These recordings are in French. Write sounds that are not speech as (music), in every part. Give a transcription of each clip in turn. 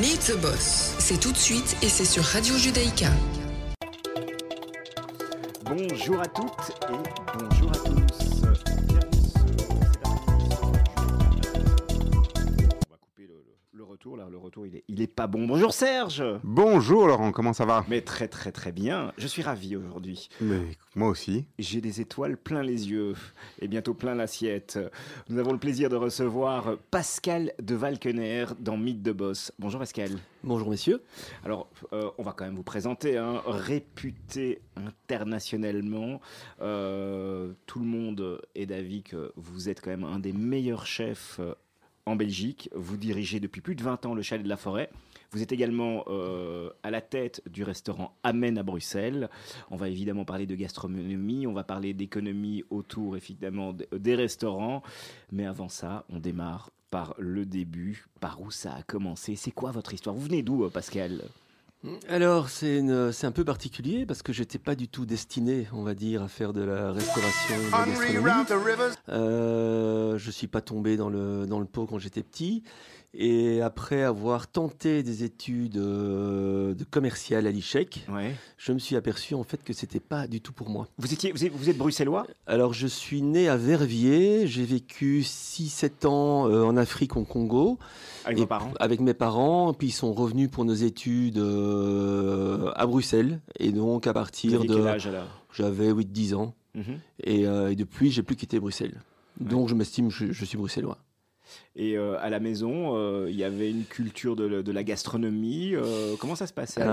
Meet the Boss, c'est tout de suite et c'est sur Radio Judaïka. Bonjour à toutes et bonjour à tous. Retour est, il est pas bon. Bonjour Serge Bonjour Laurent, comment ça va? Mais très très très bien, je suis ravi aujourd'hui. Mais moi aussi. J'ai des étoiles plein les yeux et bientôt plein l'assiette. Nous avons le plaisir de recevoir Pascal de Valkener dans Mythe de Boss. Bonjour Pascal. Bonjour messieurs. Alors, euh, on va quand même vous présenter, hein, réputé internationalement. Euh, tout le monde est d'avis que vous êtes quand même un des meilleurs chefs euh, en Belgique. Vous dirigez depuis plus de 20 ans le Chalet de la Forêt. Vous êtes également euh, à la tête du restaurant Amen à Bruxelles. On va évidemment parler de gastronomie, on va parler d'économie autour évidemment d- des restaurants. Mais avant ça, on démarre par le début, par où ça a commencé. C'est quoi votre histoire? Vous venez d'où, euh, Pascal? Alors c'est un peu particulier parce que j'étais pas du tout destiné, on va dire, à faire de la restauration, de la gastronomie. Euh, je suis pas tombé dans le dans le pot quand j'étais petit et après avoir tenté des études euh, de commercial à l'ICHEC, Ouais. je me suis aperçu en fait que c'était pas du tout pour moi. Vous étiez, vous êtes, vous êtes bruxellois? Alors je suis né à Verviers, j'ai vécu 6-7 ans euh, en Afrique, au Congo. avec vos parents? Avec mes parents, puis ils sont revenus pour nos études euh, à Bruxelles. Et donc à partir de... quel âge alors? J'avais 8-10 ans. Mhm. Et, euh, et depuis, j'ai plus quitté Bruxelles. Donc je m'estime, je, je suis bruxellois. Et euh, à la maison, euh, il y avait une culture de, la gastronomie. euh, comment ça se passait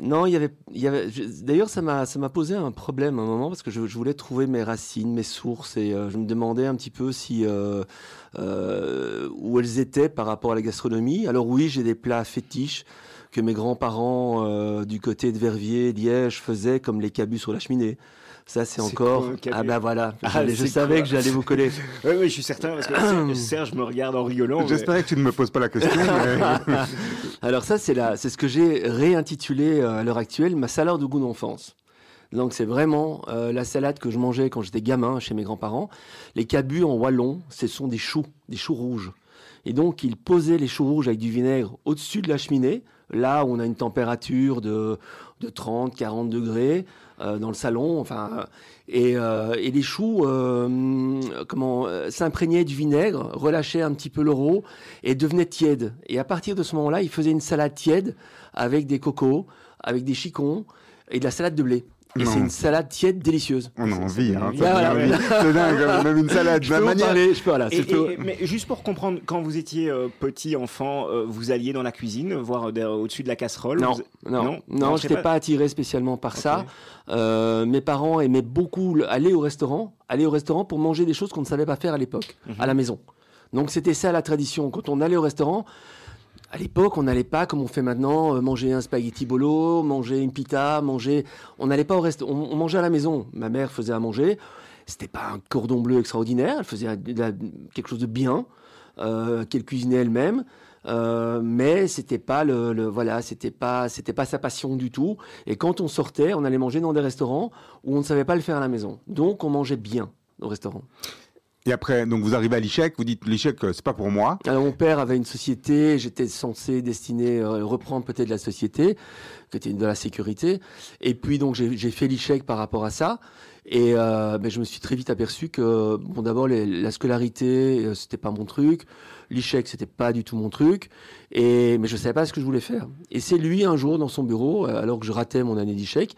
non, il y avait, D'ailleurs, ça m'a, posé un problème à un moment parce que je, je voulais trouver mes racines, mes sources, et je me demandais un petit peu si où elles étaient par rapport à la gastronomie. Alors oui, j'ai des plats fétiches que mes grands-parents du côté de Verviers, Liège faisaient, comme les cabus sur la cheminée. Ça, c'est encore. ah ben voilà. Ah, je savais que j'allais vous coller. (laughs) Oui, oui, je suis certain parce que Serge, (clears throat) Serge me regarde en rigolant. mais- J'espérais que tu ne me poses pas la question. (laughs) mais- Alors ça, c'est ce que j'ai réintitulé euh, à l'heure actuelle ma salade de goût d'enfance. Donc c'est vraiment euh, la salade que je mangeais quand j'étais gamin chez mes grands-parents. Les cabus en wallon, ce sont des choux, des choux rouges. Et donc ils posaient les choux rouges avec du vinaigre au-dessus de la cheminée, là où on a une température de, de 30, 40 degrés dans le salon. Enfin, euh, et, euh, et les choux euh, comment euh, s'imprégnaient du vinaigre, relâchaient un petit peu l'euro et devenaient tièdes. Et à partir de ce moment-là, ils faisaient une salade tiède avec des cocos, avec des chicons et de la salade de blé. Et c'est une salade tiède délicieuse. On a envie, hein. Ça voilà. C'est dingue, même une salade. (laughs) Je peux vous manière- parler, je peux, voilà, Et- c'est peu- et- mais juste pour comprendre, quand vous étiez euh, petit enfant, euh, vous alliez dans la cuisine, voir euh, au-dessus de la casserole Non, vous- non, Non, je n'étais pas. pas attiré spécialement par ça. Euh, mes parents aimaient beaucoup le- aller au restaurant, aller au restaurant pour manger des choses qu'on ne savait pas faire à l'époque, Mhm. à la maison. Donc c'était ça la tradition. Quand on allait au restaurant, à l'époque, on n'allait pas comme on fait maintenant, euh, manger un spaghetti bolo, manger une pita, manger. On n'allait pas au restaurant, on, mangeait à la maison. Ma mère faisait à manger. C'était pas un cordon bleu extraordinaire. Elle faisait quelque chose de bien, euh, qu'elle cuisinait elle-même. Euh, mais c'était pas le, le- voilà, c'était pas, c'était pas sa passion du tout. Et quand on sortait, on allait manger dans des restaurants où on ne savait pas le faire à la maison. Donc on mangeait bien au restaurant. Et après, donc vous arrivez à l'ICHEC, vous dites l'ICHEC, euh, c'est pas pour moi. Alors mon père avait une société, j'étais censé destiner euh, reprendre peut-être la société, qui était de la sécurité. Et puis donc j'ai fait l'échec par rapport à ça. Et euh, je me suis très vite aperçu que bon d'abord la scolarité euh, c'était pas mon truc, l'échec c'était pas du tout mon truc. Et mais je savais pas ce que je voulais faire. Et c'est lui un jour dans son bureau, alors que je ratais mon année d'échec,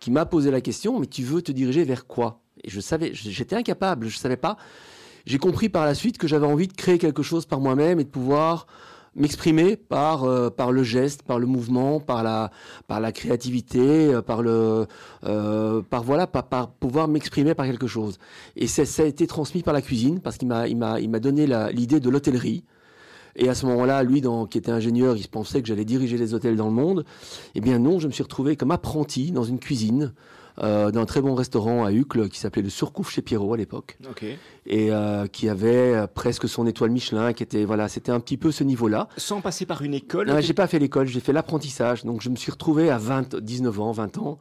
qui m'a posé la question mais tu veux te diriger vers quoi? Je savais, j'étais incapable, je savais pas. J'ai compris par la suite que j'avais envie de créer quelque chose par moi-même et de pouvoir m'exprimer par euh, par le geste, par le mouvement, par la par la créativité, euh, par le euh, par voilà par, pouvoir m'exprimer par quelque chose. Et ça, a été transmis par la cuisine parce qu'il m'a il m'a il m'a donné l'idée de l'hôtellerie. Et à ce moment-là, lui, qui était ingénieur, il pensait que j'allais diriger les hôtels dans le monde. Eh bien non, je me suis retrouvé comme apprenti dans une cuisine euh, d'un très bon restaurant à Uccle qui s'appelait le Surcouf chez Pierrot à l'époque et euh, qui avait euh, presque son étoile Michelin, qui était voilà, c'était un petit peu ce niveau-là. Sans passer par une école. Non, j'ai pas fait l'école, j'ai fait l'apprentissage. Donc je me suis retrouvé à 20, 19 ans, 20 ans,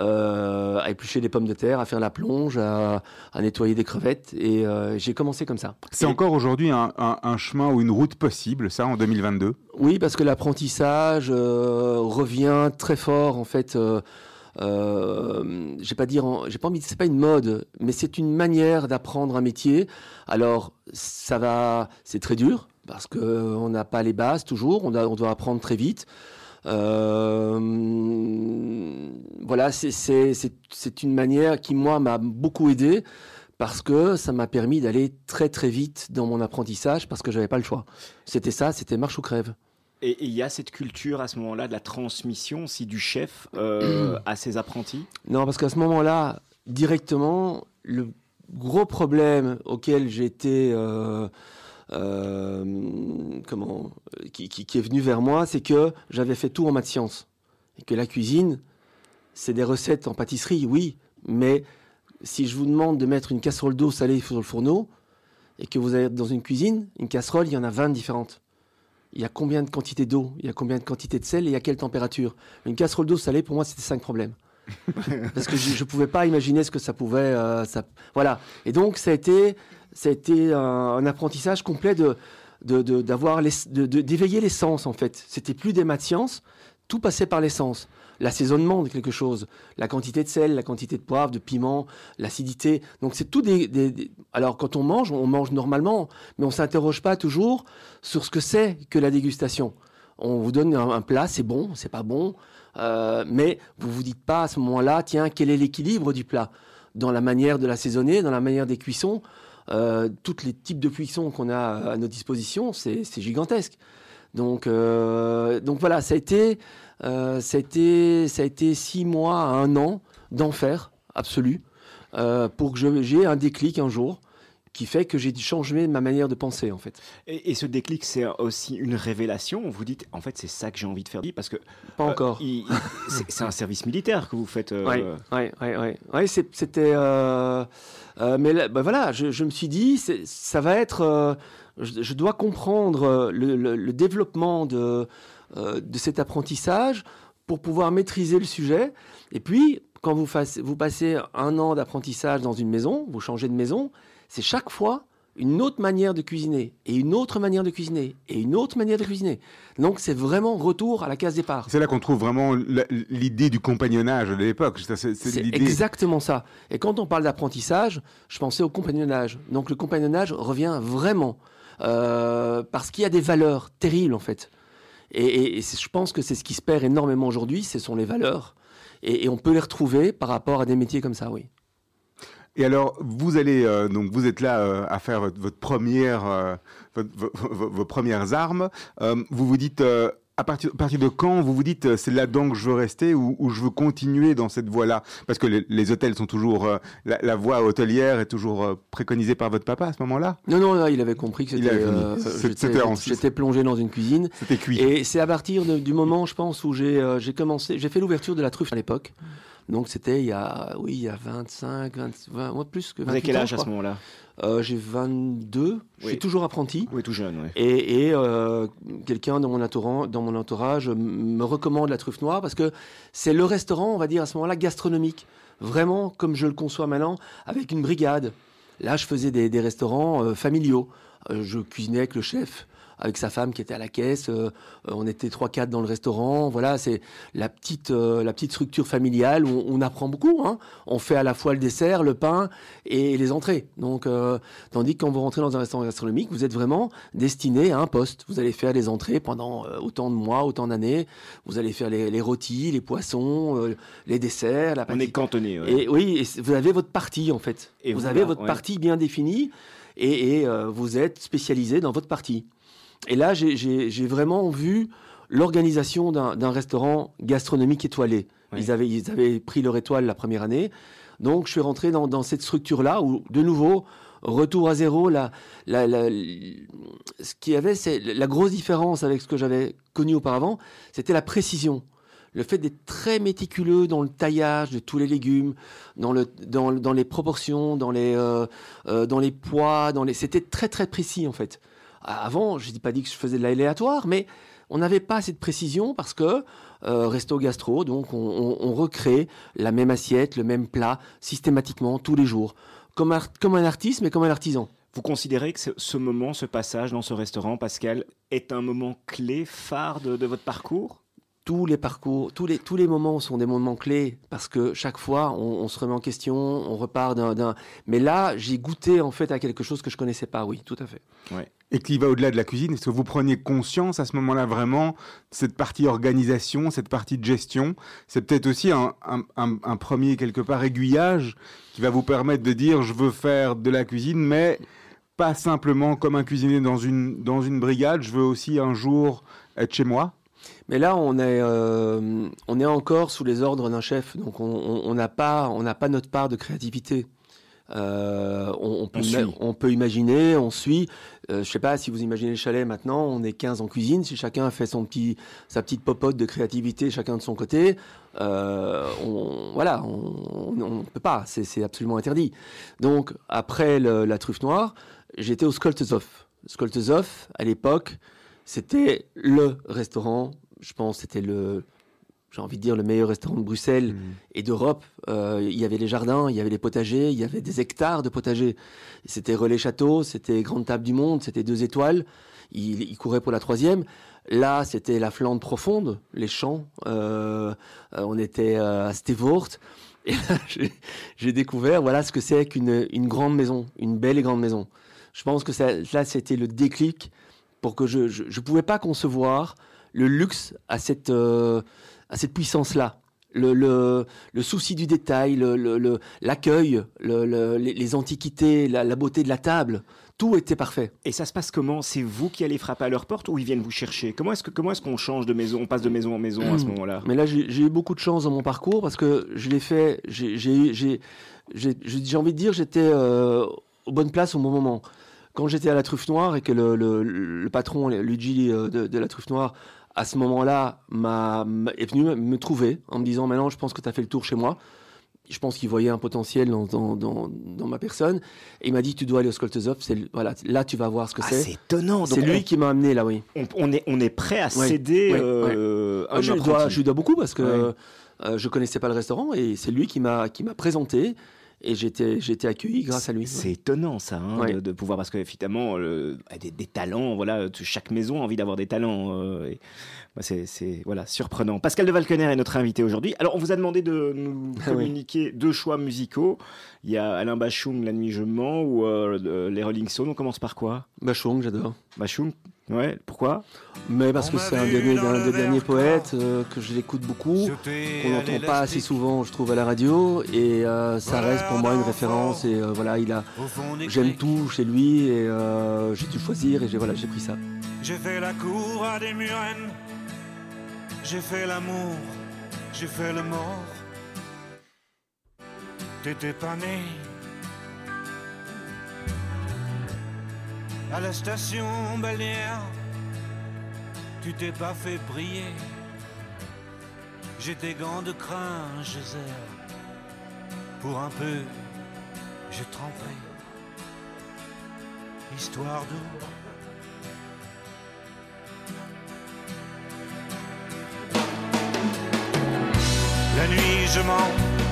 euh, à éplucher des pommes de terre, à faire la plonge, à, à nettoyer des crevettes. Et euh, j'ai commencé comme ça. C'est Et- encore aujourd'hui un, un- un chemin ou une route possible, ça, en 2022 Oui, parce que l'apprentissage euh, revient très fort en fait. Euh, j'ai pas dire, j'ai pas envie, c'est pas une mode, mais c'est une manière d'apprendre un métier. Alors ça va, c'est très dur parce que on n'a pas les bases toujours, on, doit- apprendre très vite. Euh, voilà, c'est une manière qui moi m'a beaucoup aidé parce que ça m'a permis d'aller très très vite dans mon apprentissage parce que j'avais pas le choix. C'était ça, c'était marche ou crève. Et il y a cette culture à ce moment-là de la transmission, si du chef euh, (clears throat) à ses apprentis? Non, parce qu'à ce moment-là, directement, le gros problème auquel été, euh, euh, comment, qui, qui- qui est venu vers moi, c'est que j'avais fait tout en maths sciences et que la cuisine, c'est des recettes en pâtisserie, oui, mais si je vous demande de mettre une casserole d'eau salée sur le fourneau et que vous allez dans une cuisine, une casserole, il y en a 20 différentes. Il y a combien de quantités d'eau? Il y a combien de quantités de sel? Et à quelle température? Une casserole d'eau salée, pour moi, c'était cinq problèmes. (laughs) Parce que je ne pouvais pas imaginer ce que ça pouvait. euh, ça, voilà. Et donc, ça a été, ça a été un, un apprentissage complet de, de, de- d'avoir les- de- de- d'éveiller les sens, en fait. C'était plus des maths sciences, tout passait par les sens. L'assaisonnement de quelque chose, la quantité de sel, la quantité de poivre, de piment, l'acidité. Donc, c'est tout des, Alors, quand on mange, on mange normalement, mais on s'interroge pas toujours sur ce que c'est que la dégustation. On vous donne un, plat, c'est bon, c'est pas bon, euh, mais vous vous dites pas à ce moment-là, tiens, quel est l'équilibre du plat? Dans la manière de l'assaisonner, dans la manière des cuissons. Euh, tous les types de cuissons qu'on a à notre disposition, c'est c'est gigantesque. Donc, euh, donc voilà, ça a été, euh, ça a été, ça a été six mois à un an d'enfer absolu euh, pour que j'ai un déclic un jour qui fait que j'ai changé ma manière de penser en fait. Et, et ce déclic, c'est aussi une révélation. Vous dites, en fait, c'est ça que j'ai envie de faire. Parce que Pas euh, encore. (laughs) c'est un service militaire que vous faites. euh, Oui, ouais, ouais, ouais. C'était. euh, mais là, bah voilà, je, je me suis dit, ça va être. Je, je dois comprendre euh, le, le- le développement de, euh, de cet apprentissage pour pouvoir maîtriser le sujet. Et puis, quand vous, vous passez un an d'apprentissage dans une maison, vous changez de maison, c'est chaque fois une autre manière de cuisiner, et une autre manière de cuisiner, et une autre manière de cuisiner. Donc, c'est vraiment retour à la case départ. C'est là qu'on trouve vraiment l'idée du compagnonnage de l'époque. C'est- exactement ça. Et quand on parle d'apprentissage, je pensais au compagnonnage. Donc le compagnonnage revient vraiment euh, parce qu'il y a des valeurs terribles en fait. Et, je pense que c'est ce qui se perd énormément aujourd'hui, ce sont les valeurs. Et, on peut les retrouver par rapport à des métiers comme ça, oui. Et alors, vous allez euh, donc vous êtes là euh, à faire votre, première, vos, premières armes. Vous vous dites à partir, à partir de quand vous vous dites euh, c'est là-dedans que je veux rester ou, ou je veux continuer dans cette voie-là? Parce que les, les hôtels sont toujours euh, la, la voie hôtelière est toujours euh, préconisée par votre papa à ce moment-là? Non, non, là, il avait compris que c'était, euh, C'était- j'étais- plongé dans une cuisine. C'était cuit. Et c'est à partir de- du moment, je pense, où j'ai commencé, j'ai fait l'ouverture de la truffe à l'époque. Donc c'était il y a, oui, il y a 25, 20, 20 ouais, plus que 28 Vous avez quel ans, âge je à ce moment-là? Euh, J'ai 22, je Oui. suis toujours apprenti. Oui, tout jeune, oui. Et, et, euh, quelqu'un dans mon entourage, dans mon entourage m- me recommande la truffe noire parce que c'est le restaurant, on va dire à ce moment-là, gastronomique. Vraiment comme je le conçois maintenant, avec une brigade. Là, je faisais des, des restaurants euh, familiaux. Je cuisinais avec le chef, avec sa femme qui était à la caisse. Euh, on était trois quatre dans le restaurant. Voilà, c'est la petite euh, la petite structure familiale où on, on apprend beaucoup. Hein. On fait à la fois le dessert, le pain et les entrées. Donc, euh, tandis que quand vous rentrez dans un restaurant gastronomique, vous êtes vraiment destiné à un poste. Vous allez faire les entrées pendant autant de mois, autant d'années. Vous allez faire les, les rôtis, les poissons, les desserts, la On pâtisserie. est cantonné. ouais. Et oui, et vous avez votre partie en fait. Et vous avez votre ouais. partie bien définie et, et, euh, vous êtes spécialisé dans votre partie. Et là, j'ai- vraiment vu l'organisation d'un restaurant gastronomique étoilé. Oui. Ils, avaient, ils avaient pris leur étoile la première année. Donc, je suis rentré dans, dans cette structure-là où, de nouveau, retour à zéro. La, la, la- ce qu'il y avait, c'est la grosse différence avec ce que j'avais connu auparavant, c'était la précision. Le fait d'être très méticuleux dans le taillage de tous les légumes, dans, le, dans, dans les proportions, dans les, euh, euh, dans les poids, dans les... c'était très très précis en fait. Avant, je n'ai pas dit que je faisais de l'aléatoire, mais on n'avait pas assez de précision parce que euh, resto gastro, donc on, recrée la même assiette, le même plat systématiquement tous les jours, comme, comme un artiste mais comme un artisan. Vous considérez que ce moment, ce passage dans ce restaurant, Pascal, est un moment clé, phare de votre parcours? Tous les parcours, tous les, tous les moments sont des moments clés parce que chaque fois, on, se remet en question, on repart d'un. Mais là, j'ai goûté en fait à quelque chose que je connaissais pas, oui, tout à fait. Et qui va au-delà de la cuisine, est-ce que vous preniez conscience à ce moment-là vraiment cette partie organisation, cette partie de gestion? C'est peut-être aussi un, un, premier, quelque part, aiguillage qui va vous permettre de dire je veux faire de la cuisine, mais pas simplement comme un cuisinier dans une, dans une brigade, je veux aussi un jour être chez moi mais là, on est, euh, on est encore sous les ordres d'un chef, donc on n'a pas, on pas notre part de créativité. Euh, on, peut on, peut, imaginer, on suit. Euh, je sais pas si vous imaginez le chalet maintenant, on est 15 en cuisine. Si chacun fait son petit, sa petite popote de créativité, chacun de son côté, euh, on, voilà, on ne peut pas. C'est absolument interdit. Donc après la truffe noire, j'étais au Skoltezov. Skoltezov, à l'époque, c'était le restaurant, je pense, c'était le, j'ai envie de dire, le meilleur restaurant de Bruxelles mmh. et d'Europe. Euh, il y avait les jardins, il y avait les potagers, il y avait des hectares de potagers. C'était Relais Château, c'était Grande Table du Monde, c'était deux étoiles. Il, courait pour la troisième. Là, c'était la Flandre profonde, les champs. Euh, euh, on était à Stevoort. Et là, (laughs) j'ai découvert voilà ce que c'est qu'une une grande maison, une belle et grande maison. Je pense que ça, là, c'était le déclic pour que je ne pouvais pas concevoir le luxe à cette, euh, à cette puissance-là. Le, le, le, souci du détail, l'accueil, le, les, antiquités, la, beauté de la table, tout était parfait. Et ça se passe comment? C'est vous qui allez frapper à leur porte ou ils viennent vous chercher? Comment est-ce qu'on est qu'on change de maison On passe de maison en maison à ce moment-là? Mais là, j'ai eu beaucoup de chance dans mon parcours parce que je l'ai fait. J'ai envie de dire, j'étais euh, aux bonnes places au bon moment quand j'étais à la truffe noire et que le, le, patron, Luigi euh, de, la truffe noire, à ce moment-là, est venu me trouver en me disant Maintenant, je pense que tu as fait le tour chez moi. Je pense qu'il voyait un potentiel dans, dans, dans, ma personne. Et il m'a dit Tu dois aller au Skoltezov. Voilà, là, tu vas voir ce que ah, c'est. C'est étonnant. C'est lui qui m'a amené là, oui. On, est, on est prêt à céder. Euh, je, lui dois, je, lui dois, beaucoup parce que euh, je connaissais pas le restaurant et c'est lui qui m'a présenté et j'étais j'étais accueilli grâce à lui. C'est étonnant ça, hein, de, pouvoir parce qu'effectivement des, des, talents, voilà, chaque maison a envie d'avoir des talents. Euh, bah, c'est voilà surprenant. Pascal de Valkener est notre invité aujourd'hui. Alors on vous a demandé de nous ah communiquer deux choix musicaux. Il y a Alain Bachung, La nuit je mens ou euh, les Rolling Stones. On commence par quoi? Bachung, j'adore. Bachung, Ouais, pourquoi? Mais parce que c'est un, des, derniers poètes, euh, que je l'écoute beaucoup, qu'on n'entend pas assez souvent, je trouve, à la radio, et euh, ça reste pour moi une référence. Et euh, voilà, il a, j'aime tout chez lui, et j'ai dû choisir, et j'ai voilà, j'ai pris ça. J'ai fait la cour à des murennes, j'ai fait l'amour, j'ai fait le mort. T'étais pas né à la station balnéaire, tu t'es pas fait briller. J'ai des gants de crin, je Pour un peu, j'ai trempé. Histoire d'eau. La nuit, je mens,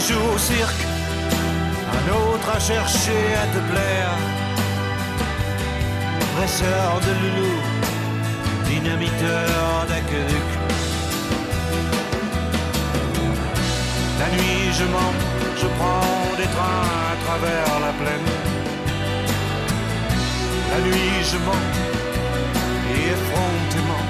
Un jour au cirque, un autre à chercher à te plaire dresseur de loulou, dynamiteur d'aqueduc. La nuit je mens, je prends des trains à travers la plaine. La nuit je mens, et effrontément.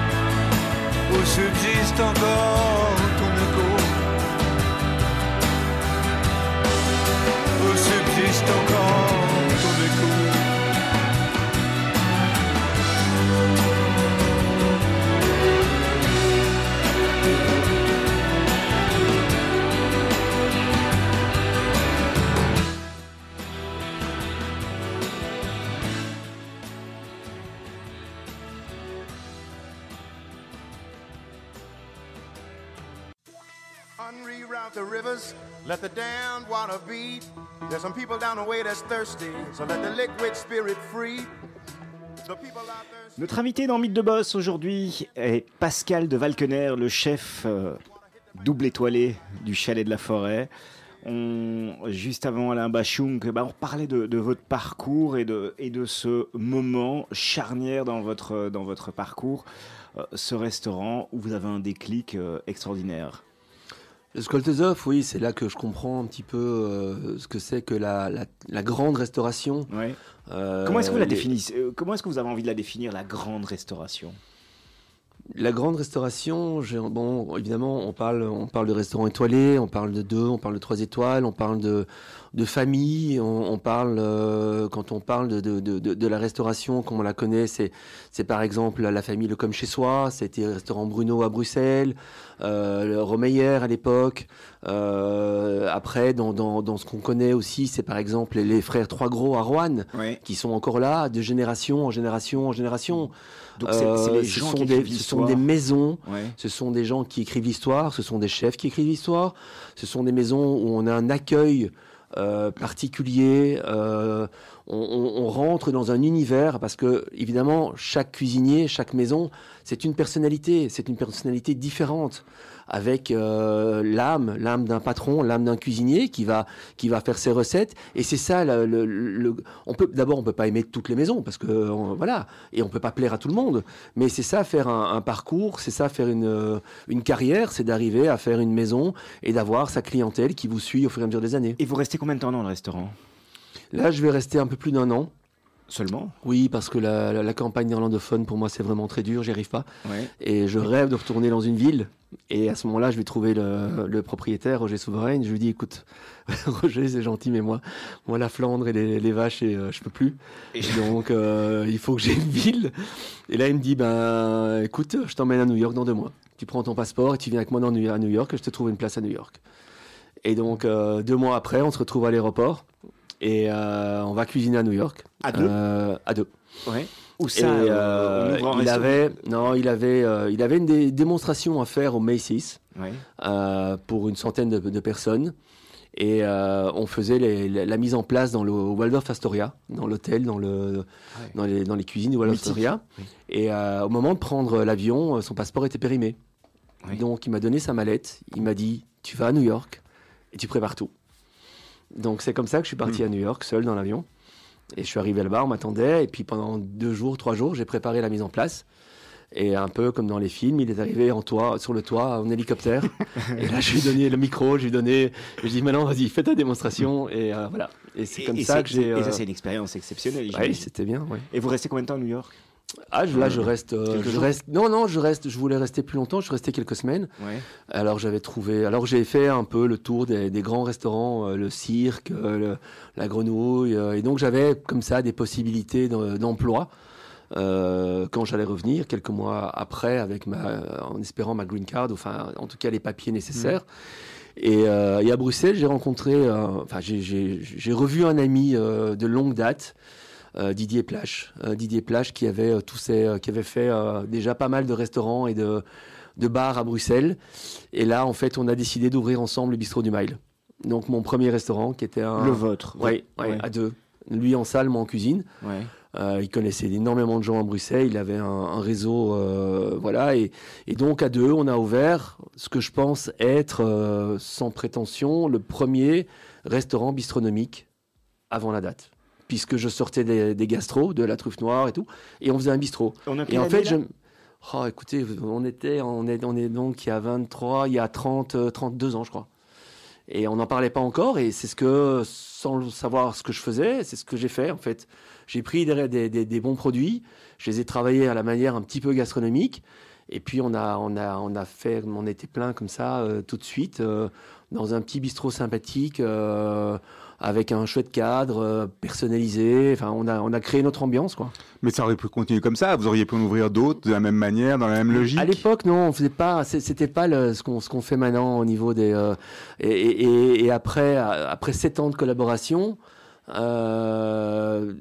où subsiste encore ton écho. Où subsiste encore let the damned water beat. There's some people down the way that's thirsty, so let the liquid spirit free. The people out there. Notre invité dans Mythe de Boss aujourd'hui est Pascal de Valkener, le chef euh, double étoilé du chalet de la forêt. Juste avant Alain Bachung, bah, on parlait de, votre parcours et de, ce moment charnière dans votre, dans votre parcours, euh, ce restaurant où vous avez un déclic euh, extraordinaire. Le Skoltezov, oui, c'est là que je comprends un petit peu euh, ce que c'est que la, la- la grande restauration. Ouais. Euh, Comment est-ce que vous la les- définissez euh, Comment est-ce que vous avez envie de la définir, la grande restauration? La grande restauration, bon, évidemment, on parle, on parle de restaurant étoilé, on parle de deux, on parle de trois étoiles, on parle de, de famille, on, on parle, euh, quand on parle de, de, de, de- de la restauration, comme on la connaît, c'est, c'est par exemple la famille Le Comme Chez Soi, c'était le restaurant Bruno à Bruxelles, euh, le Romeyer à l'époque. Euh, après, dans, dans, dans ce qu'on connaît aussi, c'est par exemple les, les frères Trois Gros à Rouen, qui sont encore là, de génération en génération en génération. Donc c'est c'est les ce gens sont qui des, écrivent ce sont l'histoire. des maisons, Ouais. ce sont des gens qui écrivent l'histoire, ce sont des chefs qui écrivent l'histoire, ce sont des maisons où on a un accueil euh, particulier, euh, on, on- on rentre dans un univers parce que évidemment chaque cuisinier, chaque maison, c'est une personnalité, c'est une personnalité différente avec euh, l'âme, l'âme d'un patron, l'âme d'un cuisinier qui va qui va faire ses recettes. Et c'est ça le, le- le- on peut d'abord on peut pas aimer toutes les maisons parce que on- voilà. Et on peut pas plaire à tout le monde. Mais c'est ça faire un, un parcours c'est ça faire une une carrière c'est d'arriver à faire une maison et d'avoir sa clientèle qui vous suit au fur et à mesure des années. Et vous restez combien de temps dans le restaurant? Là je vais rester un peu plus d'un an Seulement oui parce que la, la- la campagne néerlandophone pour moi c'est vraiment très dur j'y arrive pas Ouais. et je rêve de retourner dans une ville. Et à ce moment-là, je vais trouver le, le propriétaire, Roger Souverain. Je lui dis, écoute, (laughs) Roger, c'est gentil, mais moi, moi, la Flandre et les, les vaches, et, euh, je peux plus. Et- Donc, euh, il faut que j'ai une ville. Et là, il me dit, ben, écoute, je t'emmène à New York dans deux mois. Tu prends ton passeport et tu viens avec moi dans à New York et je te trouve une place à New York. Et donc, euh, deux mois après, on se retrouve à l'aéroport et euh, on va cuisiner à New York. À deux Euh, À deux. Ouais. Et, ça euh, il avait, non, il avait, euh, il avait une dé- démonstration à faire au Macy's Ouais. euh, pour une centaine de, de personnes. Et on faisait les- la, la mise en place dans le Waldorf Astoria, dans l'hôtel, dans, le, dans, les, dans les cuisines du Waldorf. Astoria. Oui. Et au moment de prendre l'avion, son passeport était périmé. Oui. Donc il m'a donné sa mallette, il m'a dit Tu vas à New York et tu prépares tout. Donc c'est comme ça que je suis Hmm. parti à New York, seul dans l'avion. Et je suis arrivé là-bas, on m'attendait. Et puis pendant deux jours, trois jours, j'ai préparé la mise en place. Et un peu comme dans les films, il est arrivé en toit, sur le toit en hélicoptère. et là, je lui ai donné le micro, je lui ai donné, je lui ai dit maintenant, vas-y, fais ta démonstration. Et euh, voilà. Et c'est comme et ça que j'ai. Et ça, euh, c'est une expérience exceptionnelle. j'imagine. c'était bien. ouais. et vous restez combien de temps à New York? Ah, je- là, je reste, euh, je reste. Non, non, je reste. Je voulais rester plus longtemps. Je suis resté quelques semaines. Ouais. Alors j'avais trouvé. Alors j'ai fait un peu le tour des, des grands restaurants, euh, le cirque, euh, le- la grenouille, euh, et donc j'avais comme ça des possibilités d'em- d'emploi euh, quand j'allais revenir quelques mois après, avec ma, en espérant ma green card, enfin en tout cas les papiers nécessaires. Et, euh, et à Bruxelles, j'ai rencontré, euh, enfin j'ai- revu un ami euh, de longue date. Euh, Didier Plage, Euh, Didier qui avait euh, tous ces, qui avait fait déjà pas mal de restaurants et de, de bars à Bruxelles. Et là, en fait, on a décidé d'ouvrir ensemble le bistrot du Mile. Donc, mon premier restaurant qui était un. Le vôtre. Ouais, Ouais. à deux. Lui en salle, moi en cuisine. Ouais. Euh, il connaissait énormément de gens à Bruxelles. Il avait un, un réseau, euh, voilà. Et, et donc à deux, on a ouvert ce que je pense être, euh, sans prétention, le premier restaurant bistronomique avant la date, puisque je sortais des, des gastros, de la truffe noire et tout, et on faisait un bistrot. On a Et en fait, je... Oh, écoutez, on était, on est, on est donc il y a 23, il y a 30, euh, 32 ans, je crois. Et on n'en parlait pas encore, et c'est ce que, sans savoir ce que je faisais, c'est ce que j'ai fait, en fait. J'ai pris des, des, des- des bons produits, je les ai travaillés à la manière un petit peu gastronomique, et puis on a, on a, on a fait, on était plein comme ça, euh, tout de suite, euh, dans un petit bistrot sympathique, euh, avec un chouette cadre, euh, personnalisé. Enfin, on a, on a créé notre ambiance, quoi. Mais ça aurait pu continuer comme ça. Vous auriez pu en ouvrir d'autres de la même manière, dans la même logique. À l'époque, non, on faisait pas. C'était pas le- ce qu'on ce qu'on fait maintenant au niveau des. euh, et, et- et- et après, euh, après sept ans de collaboration, euh,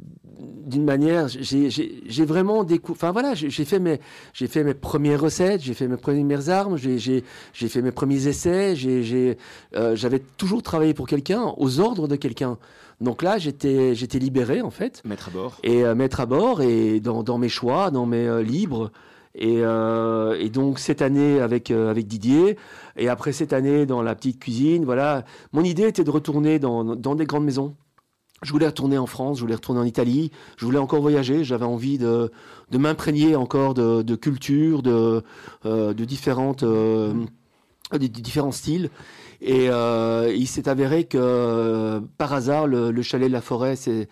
d'une manière, j'ai- vraiment découvert. Enfin voilà, j'ai fait mes j'ai fait mes premières recettes, j'ai fait mes premières armes, j'ai fait mes premiers essais. euh, J'avais toujours travaillé pour quelqu'un, aux ordres de quelqu'un. Donc là, j'étais j'étais libéré en fait Mettre à bord. et euh, mettre à bord et dans, dans mes choix, dans mes euh, libres. Et, euh, et donc cette année avec euh, avec Didier et après cette année dans la petite cuisine, voilà, mon idée était de retourner dans, dans des grandes maisons. Je voulais retourner en France, je voulais retourner en Italie, je voulais encore voyager, j'avais envie de, m'imprégner encore de, culture, de, euh, de différentes, euh, différents styles. Et euh, il s'est avéré que par hasard, le, le chalet de la forêt s'est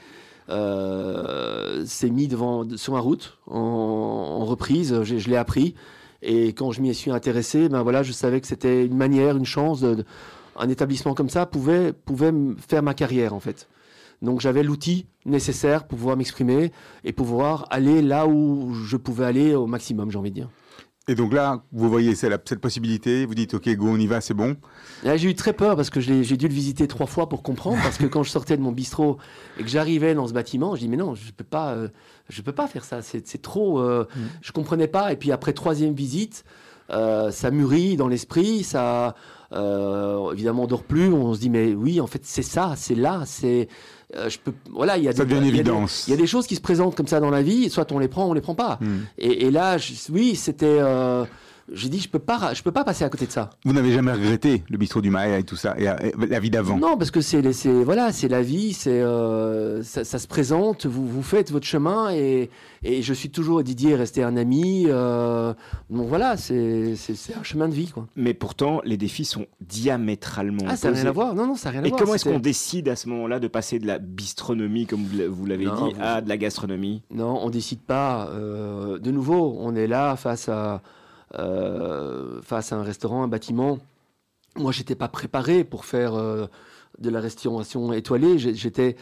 euh, s'est mis devant, sur ma route en, reprise. Je, l'ai appris. Et quand je m'y suis intéressé, ben voilà, je savais que c'était une manière, une chance. Un établissement comme ça pouvait, pouvait faire ma carrière, en fait. Donc j'avais l'outil nécessaire pour pouvoir m'exprimer et pouvoir aller là où je pouvais aller au maximum, j'ai envie de dire. Et donc là, vous voyez la- cette possibilité, vous dites, OK, go, on y va, c'est bon. J'ai eu très peur parce que j'ai dû le visiter trois fois pour comprendre. Parce que quand je sortais de mon bistrot et que j'arrivais dans ce bâtiment, je dis mais non, je peux pas, euh, je peux pas faire ça. C'est trop. euh, Je comprenais pas. Et puis après troisième visite, euh, ça mûrit dans l'esprit. Ça, évidemment, on dort plus. On se dit mais oui, en fait, c'est ça, c'est là, c'est. Euh, je peux. Voilà, il y a Ça des- devient une évidence. Il y a des choses qui se présentent comme ça dans la vie. Soit on les prend, on les prend pas. Hmm. Et, et là, je- oui, c'était. euh, j'ai dit je peux pas, je peux pas passer à côté de ça. Vous n'avez jamais regretté le bistrot du Maïa et tout ça, et, et la vie d'avant? Non, parce que c'est voilà, c'est la vie, c'est euh, ça, ça se présente. Vous vous faites votre chemin et, et je suis toujours Didier est resté un ami. euh, donc voilà, c'est un chemin de vie quoi. Mais pourtant, les défis sont diamétralement Ah, ça n'a rien à voir. Non, non, ça n'a rien à Et voir. comment est-ce qu'on décide à ce moment-là de passer de la bistronomie, comme vous l'a- vous l'avez dit, vous- à de la gastronomie? Non, on décide pas. euh, de nouveau, on est là face à euh, face à un restaurant, un bâtiment. Moi, j'étais pas préparé pour faire euh, de la restauration étoilée. J'étais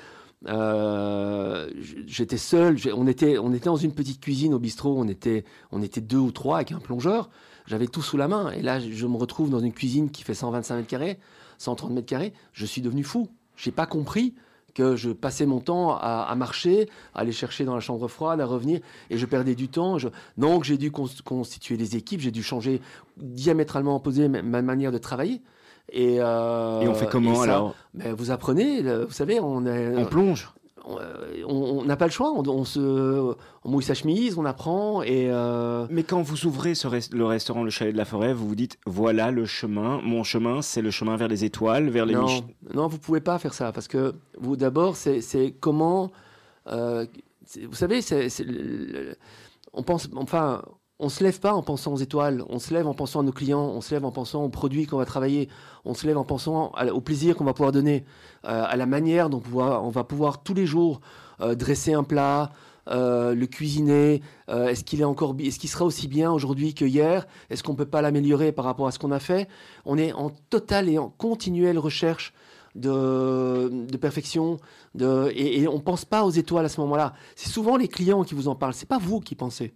euh, j'étais seul. On était on était dans une petite cuisine au bistrot. On était on était deux ou trois avec un plongeur. J'avais tout sous la main. Et là, je me retrouve dans une cuisine qui fait 125 mètres carrés, 130 mètres carrés. Je suis devenu fou. J'ai pas compris que je passais mon temps à, à marcher, à aller chercher dans la chambre froide, à revenir, et je perdais du temps. Je... Donc j'ai dû cons- constituer les équipes, j'ai dû changer diamétralement opposé ma, ma manière de travailler. Et, euh, Et on fait comment ça, alors? ben, Vous apprenez, vous savez, on est, On plonge on euh, on n'a pas le choix, on, on se, on mouille sa chemise, on apprend, et euh, Mais quand vous ouvrez ce le restaurant Le Chalet de la Forêt, vous vous dites voilà le chemin, mon chemin, c'est le chemin vers les étoiles, vers les non, Mich- non, vous pouvez pas faire ça parce que vous d'abord c'est comment euh, vous savez c'est on pense enfin on se lève pas en pensant aux étoiles, on se lève en pensant à nos clients, on se lève en pensant aux produits qu'on va travailler, on se lève en pensant au plaisir qu'on va pouvoir donner, euh, à la manière dont on va pouvoir tous les jours euh, dresser un plat, euh, le cuisiner. est-ce qu'il est encore, est-ce qu'il sera aussi bien aujourd'hui que hier Est-ce qu'on peut pas l'améliorer par rapport à ce qu'on a fait? On est en totale et en continuelle recherche de, perfection, et, et on pense pas aux étoiles à ce moment-là. C'est souvent les clients qui vous en parlent. C'est pas vous qui pensez.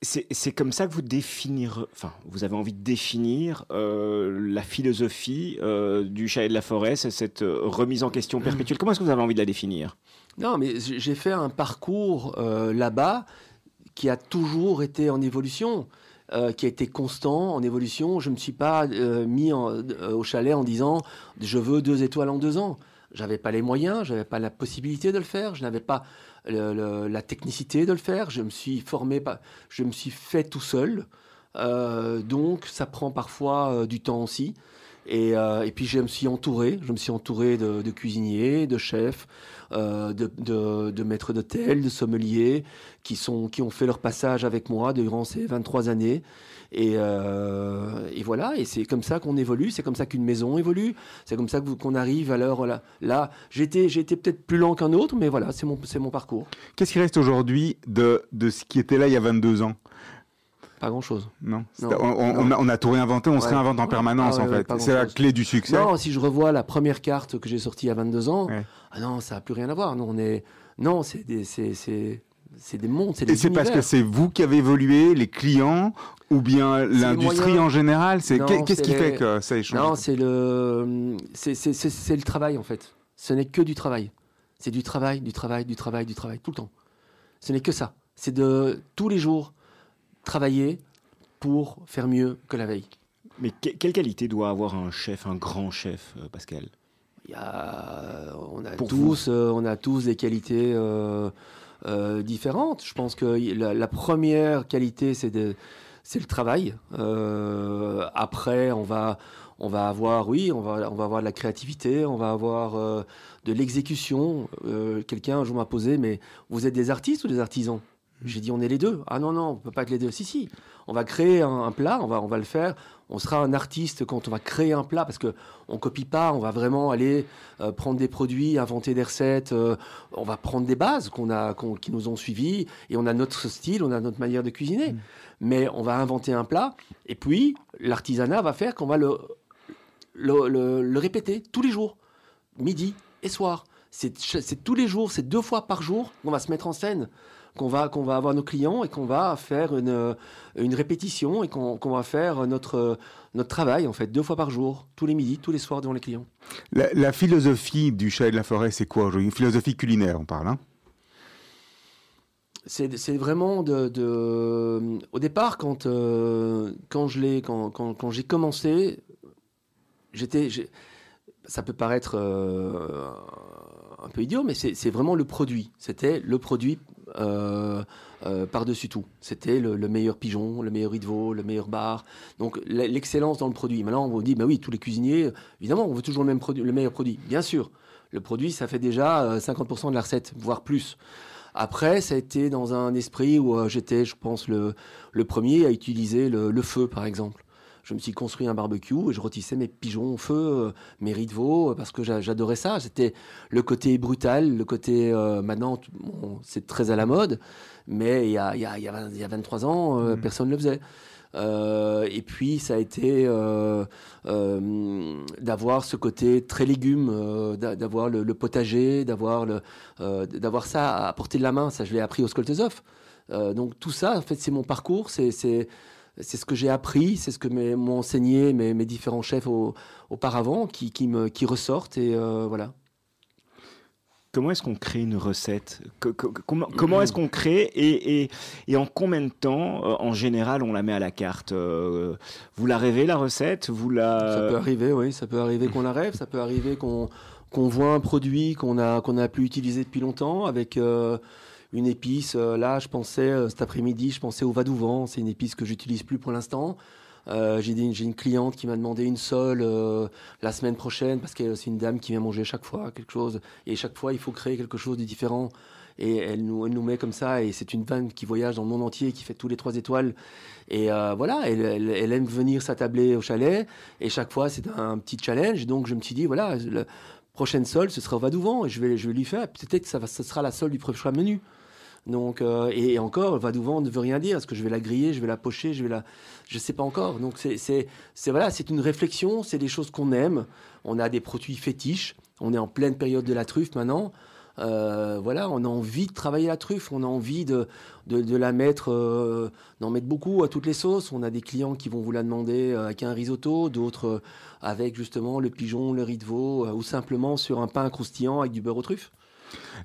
C'est comme ça que vous définir, enfin, vous avez envie de définir euh, la philosophie euh, du chat et de la forêt, cette euh, remise en question perpétuelle. Comment est-ce que vous avez envie de la définir? Non, mais j'ai fait un parcours là-bas qui a toujours été en évolution, qui a été constant en évolution. Je ne me suis pas mis au chalet en disant je veux deux étoiles en deux ans. J'avais pas les moyens, j'avais pas la possibilité de le faire, je n'avais pas la technicité de le faire. Je me suis formé, je me suis fait tout seul. Euh, donc ça prend parfois euh, du temps aussi. Et, euh, et puis je me suis entouré, je me suis entouré de, cuisiniers, de chefs, euh, de, maîtres d'hôtel, de sommeliers, qui, sont, qui ont fait leur passage avec moi durant ces 23 années. Et, euh, et voilà, et c'est comme ça qu'on évolue, c'est comme ça qu'une maison évolue, c'est comme ça qu'on arrive à l'heure là. Là, j'ai été peut-être plus lent qu'un autre, mais voilà, c'est mon, c'est mon parcours. Qu'est-ce qui reste aujourd'hui de, de ce qui était là il y a 22 ans? Pas grand-chose. Non, Non, on, a, on a tout réinventé, on se réinvente en permanence Ah ouais, en fait. C'est la clé du succès. Non, si je revois la première carte que j'ai sortie à 22 ans, ah non, ça n'a plus rien à voir. Non, on est, non, c'est des, c'est, c'est, c'est des mondes, c'est des Et c'est parce que c'est vous qui avez évolué, les clients, ou bien l'industrie en général? C'est Qu'est-ce qui fait que ça échange Non, c'est le, c'est le travail en fait. Ce n'est que du travail. C'est du travail, du travail, du travail, du travail, tout le temps. Ce n'est que ça. C'est de tous les jours travailler pour faire mieux que la veille. Mais que- quelle qualité doit avoir un chef, un grand chef, euh, Pascal? Il y a, on a Pour tous, euh, on a tous des qualités euh, euh, différentes. Je pense que la, la première qualité, c'est de, c'est le travail. Euh, après, on va, on va avoir, oui, on va, on va avoir de la créativité, on va avoir euh, de l'exécution. Euh, Quelqu'un un jour m'a posé, mais vous êtes des artistes ou des artisans? J'ai dit, on est les deux. Ah non, non, on peut pas être les deux. Si, si. On va créer un, un plat, on va, on va le faire. On sera un artiste quand on va créer un plat parce que on copie pas. On va vraiment aller euh, prendre des produits, inventer des recettes. euh, on va prendre des bases qu'on a, qu'on- qui nous ont suivis et on a notre style, on a notre manière de cuisiner. Mais on va inventer un plat et puis l'artisanat va faire qu'on va le, le, le- le répéter tous les jours, midi et soir. C'est c'est tous les jours, c'est deux fois par jour qu'on va se mettre en scène, qu'on va, qu'on va avoir nos clients et qu'on va faire une, une répétition et qu'on qu'on va faire notre, notre travail, en fait, deux fois par jour, tous les midis, tous les soirs devant les clients. la, la philosophie du chat et de la forêt, c'est quoi aujourd'hui? Une philosophie culinaire, on parle. Hein? C'est vraiment de, de- Au départ, quand, euh, quand je l'ai- quand, quand, quand j'ai commencé, j'étais. j'ai- Ça peut paraître euh, un peu idiot, mais c'est vraiment le produit. C'était le produit euh, euh, par-dessus tout. C'était le, le meilleur pigeon, le meilleur riz de veau, le meilleur bar. Donc l'excellence dans le produit. Maintenant, on vous dit, bah oui, tous les cuisiniers, évidemment, on veut toujours le même le meilleur produit. Bien sûr, le produit, ça fait déjà euh, 50% de la recette, voire plus. Après, ça a été dans un esprit où euh, j'étais, je pense, le, premier à utiliser le feu, par exemple. Je me suis construit un barbecue et je rôtissais mes pigeons au feu, euh, mes riz de veau, euh, parce que j'a- j'adorais ça. C'était le côté brutal, le côté... euh, maintenant, bon, c'est très à la mode, mais il y a, il y a, il y a 20 il y a 23 ans, euh, personne ne le faisait. Euh, et puis, ça a été euh, euh, d'avoir ce côté très légumes, d'a- d'avoir le, le potager, d'avoir le, d'avoir ça à portée de la main. Ça, je l'ai appris au Skoltezov. Donc tout ça, en fait, c'est mon parcours, c'est c'est ce que j'ai appris, c'est ce que m'ont enseigné mes, mes différents chefs au- auparavant, qui, qui me qui ressortent et euh, voilà. Comment est-ce qu'on crée une recette? Que- que- Comment, comment est-ce qu'on crée et, et, et en combien de temps, euh, en général, on la met à la carte? Euh, Vous la rêvez, la recette? Vous la... Ça peut arriver, oui, ça peut arriver qu'on la rêve, ça peut arriver qu'on voit un produit qu'on a qu'on a pu utiliser depuis longtemps avec une épice. Euh, là, je pensais euh, cet après-midi, je pensais au Vadouvant. C'est une épice que j'utilise plus pour l'instant. Euh, j'ai une cliente qui m'a demandé une sole euh, la semaine prochaine parce que c'est une dame qui vient manger chaque fois quelque chose. Et chaque fois, il faut créer quelque chose de différent. Et elle nous, elle nous met comme ça. Et c'est une femme qui voyage dans le monde entier, qui fait tous les trois étoiles. Et voilà, elle, elle- aime venir s'attabler au chalet. Et chaque fois, c'est un petit challenge. Donc, je me suis dit, voilà, la prochaine sol, ce sera au Vadouvant. Et je vais, je vais lui faire. Peut-être que ça, va, sera la sol du prochain menu. Donc, euh, et, encore, Vadouvant ne veut rien dire. Est-ce que je vais la griller, je vais la pocher, je vais la. Je sais pas encore. Donc, c'est, c'est, voilà, c'est une réflexion, c'est des choses qu'on aime. On a des produits fétiches. On est en pleine période de la truffe maintenant. Euh, voilà, on a envie de travailler la truffe, on a envie de, de, la mettre, euh, d'en mettre beaucoup à toutes les sauces. On a des clients qui vont vous la demander euh, avec un risotto, d'autres avec justement le pigeon, le riz de veau, ou simplement sur un pain croustillant avec du beurre aux truffes.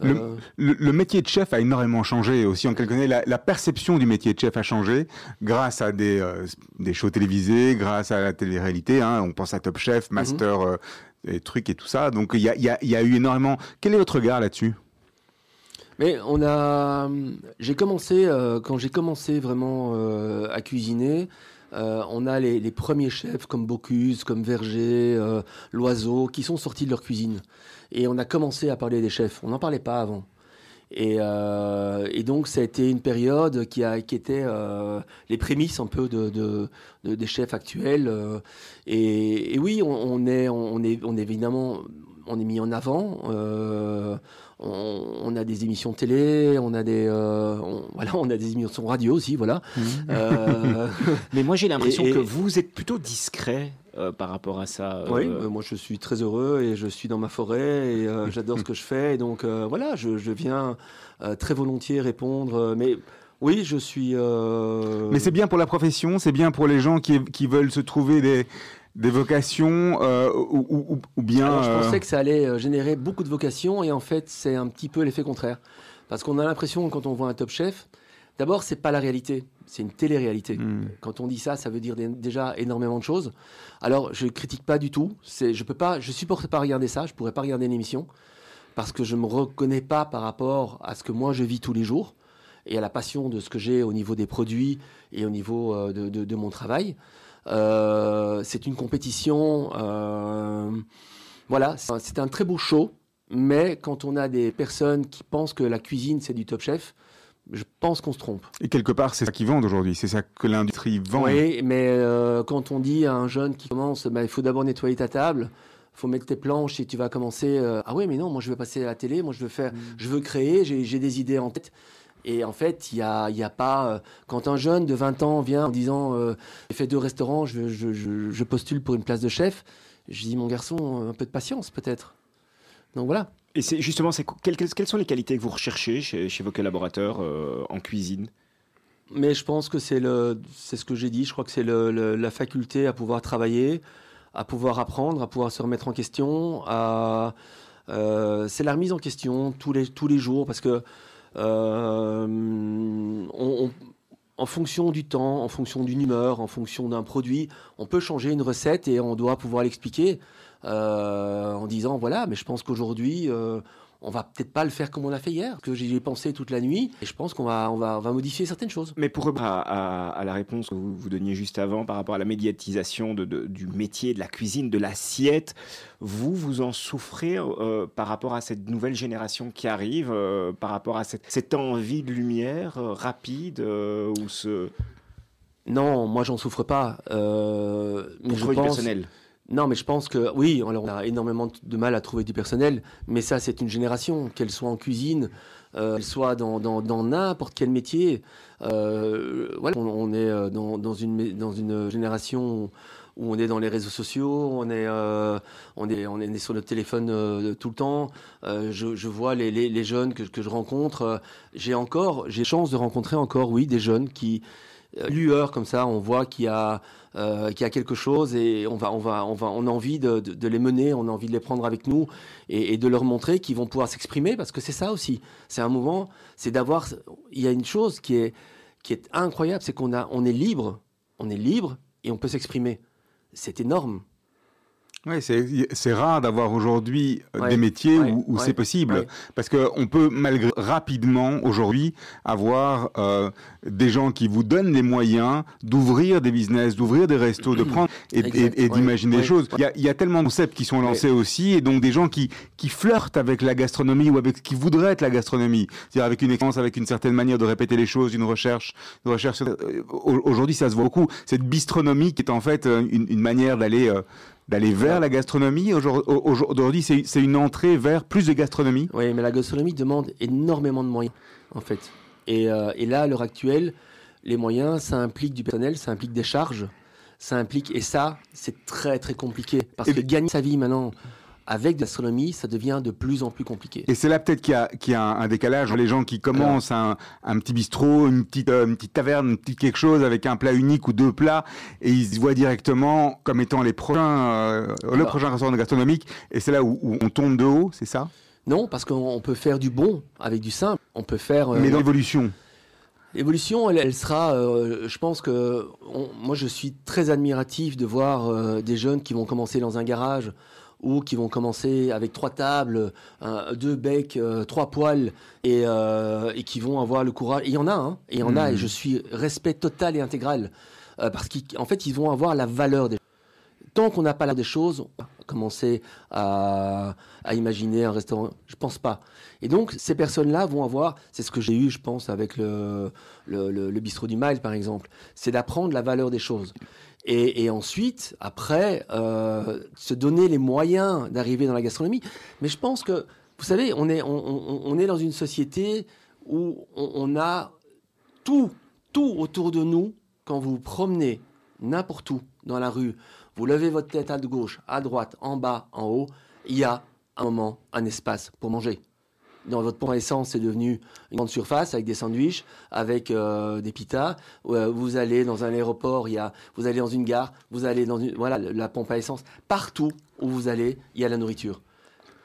Le- Euh, Le, le métier de chef a énormément changé aussi en quelques années. La, la perception du métier de chef a changé grâce à des, euh, des shows télévisés, grâce à la télé-réalité. Hein. On pense à Top Chef, Master, euh, et trucs et tout ça. Donc il y a, il y a- il y a eu énormément. Quel est votre regard là-dessus? Mais on a, j'ai commencé quand j'ai commencé vraiment à cuisiner. euh, on a les, les premiers chefs comme Bocuse, comme Verger, euh, Loiseau, qui sont sortis de leur cuisine. Et on a commencé à parler des chefs. On n'en parlait pas avant. Et, euh, et donc, ça a été une période qui, a, qui était euh, les prémices un peu de, de- de- des chefs actuels. euh. et, et oui, on, on est, on, est, on est évidemment on est mis en avant. on, on a des émissions télé, on a des, on- voilà, on a des émissions radio aussi, voilà. Euh, (laughs) Mais moi j'ai l'impression que vous êtes plutôt discret euh, par rapport à ça. euh, Oui, moi je suis très heureux et je suis dans ma forêt et euh, (laughs) j'adore ce que je fais. Et donc euh, voilà, je, je viens euh, très volontiers répondre. mais oui, je suis. euh, Mais c'est bien pour la profession, c'est bien pour les gens qui, qui veulent se trouver des, des vocations euh, ou, ou- ou bien. Alors, je euh, pensais que ça allait générer beaucoup de vocations et en fait, c'est un petit peu l'effet contraire. Parce qu'on a l'impression, quand on voit un top chef, d'abord, c'est pas la réalité, c'est une télé-réalité. hmm. Quand on dit ça, ça veut dire dé- déjà énormément de choses. Alors, je critique pas du tout. C'est, je peux pas, je supporte pas regarder ça. Je pourrais pas regarder l'émission parce que je me reconnais pas par rapport à ce que moi je vis tous les jours et à la passion de ce que j'ai au niveau des produits et au niveau euh, de, de- de mon travail. Euh, c'est une compétition. euh, voilà, c'est un très beau show. Mais quand on a des personnes qui pensent que la cuisine c'est du top chef, je pense qu'on se trompe. Et quelque part, c'est ça qu'ils vendent aujourd'hui, c'est ça que l'industrie vend. Oui, mais euh, quand on dit à un jeune qui commence, bah, il faut d'abord nettoyer ta table, il faut mettre tes planches et tu vas commencer. euh, ah oui, mais non, moi je veux passer à la télé, moi je veux faire, je veux créer, j'ai des idées en tête. Et en fait, il y a, il y a pas. euh, quand un jeune de 20 ans vient en disant euh, j'ai fait deux restaurants, je, je, je, je postule pour une place de chef, je dis mon garçon, un peu de patience peut-être. Donc voilà. Et justement, quelles, sont les qualités que vous recherchez chez, vos collaborateurs euh, en cuisine? Mais je pense que c'est le, c'est ce que j'ai dit. Je crois que c'est la faculté à pouvoir travailler, à pouvoir apprendre, à pouvoir se remettre en question. Euh, c'est la remise en question tous les tous les jours parce que euh, en fonction du temps, en fonction d'une humeur, en fonction d'un produit, on peut changer une recette et on doit pouvoir l'expliquer euh, en disant voilà, mais je pense qu'aujourd'hui. euh, on va peut-être pas le faire comme on l'a fait hier, que j'y ai pensé toute la nuit, et je pense qu'on va, on va, on va modifier certaines choses. Mais pour revenir à, à- à la réponse que vous, vous donniez juste avant par rapport à la médiatisation de- de- du métier, de la cuisine, de l'assiette, vous, vous en souffrez euh, par rapport à cette nouvelle génération qui arrive, euh, par rapport à cette, cette envie de lumière euh, rapide ou ce Non, moi j'en souffre pas. Mais pour je pense, personnel Non, mais je pense que oui, alors on a énormément de mal à trouver du personnel, mais ça c'est une génération, qu'elle soit en cuisine, euh, qu'elle soit dans dans- n'importe quel métier. Euh, voilà, on, est euh, dans, dans une dans une génération où on est dans les réseaux sociaux, on est on est on est sur notre téléphone tout le temps. Je, vois les, les, les jeunes que, que je rencontre. j'ai encore j'ai chance de rencontrer encore oui des jeunes qui lueur comme ça, on voit qu'il y a euh, y a quelque chose et on va, on va, on va, on a envie de, de- les mener, on a envie de les prendre avec nous et, de leur montrer qu'ils vont pouvoir s'exprimer parce que c'est ça aussi. C'est un moment, c'est d'avoir. Il y a une chose qui est qui est incroyable, c'est qu'on on est libre, on est libre et on peut s'exprimer. C'est énorme. Ouais, c'est rare d'avoir aujourd'hui euh, Ouais, des métiers ouais, où, où ouais, c'est possible. Parce qu'on peut malgré rapidement aujourd'hui avoir euh, des gens qui vous donnent les moyens d'ouvrir des business, d'ouvrir des restos, de prendre et, et- et d'imaginer des choses. Il y, a, il y a tellement de concepts qui sont lancés aussi et donc des gens qui, qui flirtent avec la gastronomie ou avec ce qui voudrait être la gastronomie. C'est-à-dire avec une expérience, avec une certaine manière de répéter les choses, une recherche. Une recherche euh, au- aujourd'hui, ça se voit beaucoup. Cette bistronomie qui est en fait euh, une, une manière d'aller... euh, d'aller vers la gastronomie. Aujourd- au- Aujourd'hui, c'est c'est une entrée vers plus de gastronomie. Oui, mais la gastronomie demande énormément de moyens, en fait. Et, euh, et là, à l'heure actuelle, les moyens, ça implique du personnel, ça implique des charges, ça implique, et ça, c'est très très compliqué. Parce Et- que gagner sa vie maintenant avec de la gastronomie, ça devient de plus en plus compliqué. Et c'est là peut-être qu'il y a, qu'il y a un, décalage les gens qui commencent un, un petit bistrot, une petite, euh, une petite taverne, une petite quelque chose avec un plat unique ou deux plats, et ils se voient directement comme étant les prochains, euh, le Alors- prochain restaurant gastronomique. Et c'est là où, où on tombe de haut, c'est ça? Non, parce qu'on on peut faire du bon avec du simple. On peut faire. euh, Mais dans l'évolution. L'évolution, elle, elle sera, euh, je pense que, on- moi je suis très admiratif de voir euh, des jeunes qui vont commencer dans un garage ou qui vont commencer avec trois tables, un- deux becs, euh, trois poils et, euh, et qui vont avoir le courage. Et il y en a, hein, et il y en a, et je suis respect total et intégral euh, parce qu'en fait ils vont avoir la valeur des Tant qu'on n'a pas là des choses, on va commencer à, à imaginer un restaurant. Je pense pas. Et donc, ces personnes-là vont avoir, c'est ce que j'ai eu, je pense, avec le, le, le- le bistrot du Mile, par exemple, c'est d'apprendre la valeur des choses. Et, ensuite, après, euh, se donner les moyens d'arriver dans la gastronomie. Mais je pense que, vous savez, on est, on est dans une société où on, on a tout, tout autour de nous. Quand vous vous promenez n'importe où dans la rue, vous levez votre tête à gauche, à droite, en bas, en haut, il y a un moment, un espace pour manger. Dans votre pompe à essence, c'est devenu une grande surface avec des sandwichs, avec euh, des pitas. Vous allez dans un aéroport, il y a, vous allez dans une gare, vous allez dans une, voilà, la pompe à essence. Partout où vous allez, il y a la nourriture.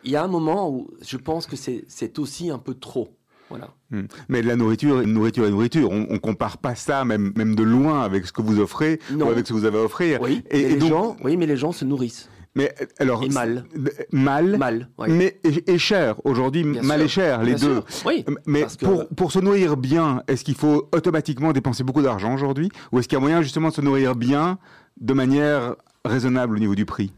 Il y a un moment où je pense que c'est aussi un peu trop. Voilà. Hmm. Mais de la nourriture, nourriture et nourriture, on, on compare pas ça même, même de loin avec ce que vous offrez Non. ou avec ce que vous avez à offrir. Oui, Et- et donc- gens, oui, mais les gens se nourrissent. Mais alors Et mal. mal, Mal. ouais. mais et, et cher. Aujourd'hui, mal sûr, et cher, les bien deux. Oui. Mais que- pour, pour se nourrir bien, est-ce qu'il faut automatiquement dépenser beaucoup d'argent aujourd'hui? Ou est-ce qu'il y a moyen justement de se nourrir bien de manière raisonnable au niveau du prix?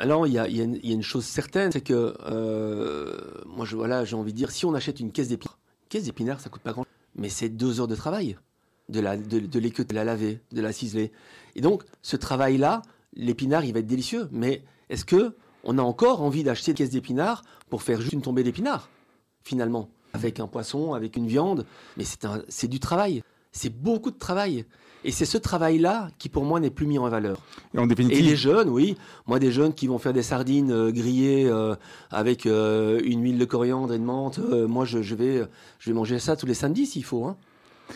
Alors, il y y a une- il y a une chose certaine, c'est que euh, moi, je, voilà, j'ai envie de dire, si on achète une caisse d'épinards, une caisse d'épinards, ça coûte pas grand, mais c'est deux heures de travail, de la, de, de la laver, de la ciseler. Et donc, ce travail-là, l'épinard, il va être délicieux. Mais est-ce que on a encore envie d'acheter une caisse d'épinards pour faire juste une tombée d'épinards, finalement, avec un poisson, avec une viande Mais c'est un- c'est du travail. C'est beaucoup de travail. Et c'est ce travail-là qui, pour moi, n'est plus mis en valeur. Et en Et les jeunes, oui. Moi, des jeunes qui vont faire des sardines euh, grillées euh, avec euh, une huile de coriandre et de menthe. moi, je, je vais, je vais manger ça tous les samedis s'il faut. hein.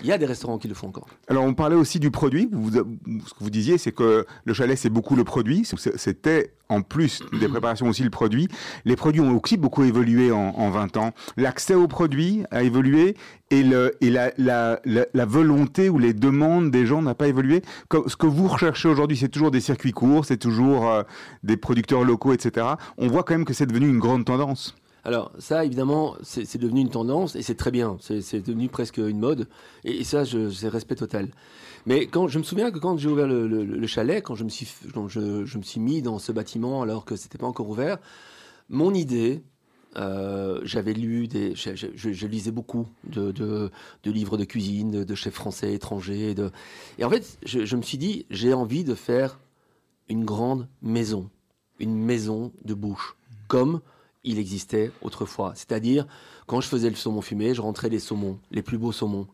Il y a des restaurants qui le font encore. alors on parlait aussi du produit. Vous, ce que vous disiez, c'est que le chalet, c'est beaucoup le produit. C'était en plus des préparations aussi le produit. Les produits ont aussi beaucoup évolué en, en 20 ans. L'accès aux produits a évolué et, la, volonté ou les demandes des gens n'a pas évolué. Ce que vous recherchez aujourd'hui, c'est toujours des circuits courts, c'est toujours euh, des producteurs locaux, etc. On voit quand même que c'est devenu une grande tendance. Alors ça, évidemment, c'est devenu une tendance et c'est très bien. C'est devenu presque une mode. Et, ça, c'est respect total. Mais quand je me souviens que quand j'ai ouvert le, le- le chalet, quand je me suis, quand je, me suis mis dans ce bâtiment alors que c'était pas encore ouvert, mon idée, euh, j'avais lu des, je, lisais beaucoup de, livres de cuisine, de, chefs français, étrangers. Et en fait, je me suis dit, j'ai envie de faire une grande maison, une maison de bouche, comme il existait autrefois. C'est-à-dire, quand je faisais le saumon fumé, je rentrais les saumons, les plus beaux saumons.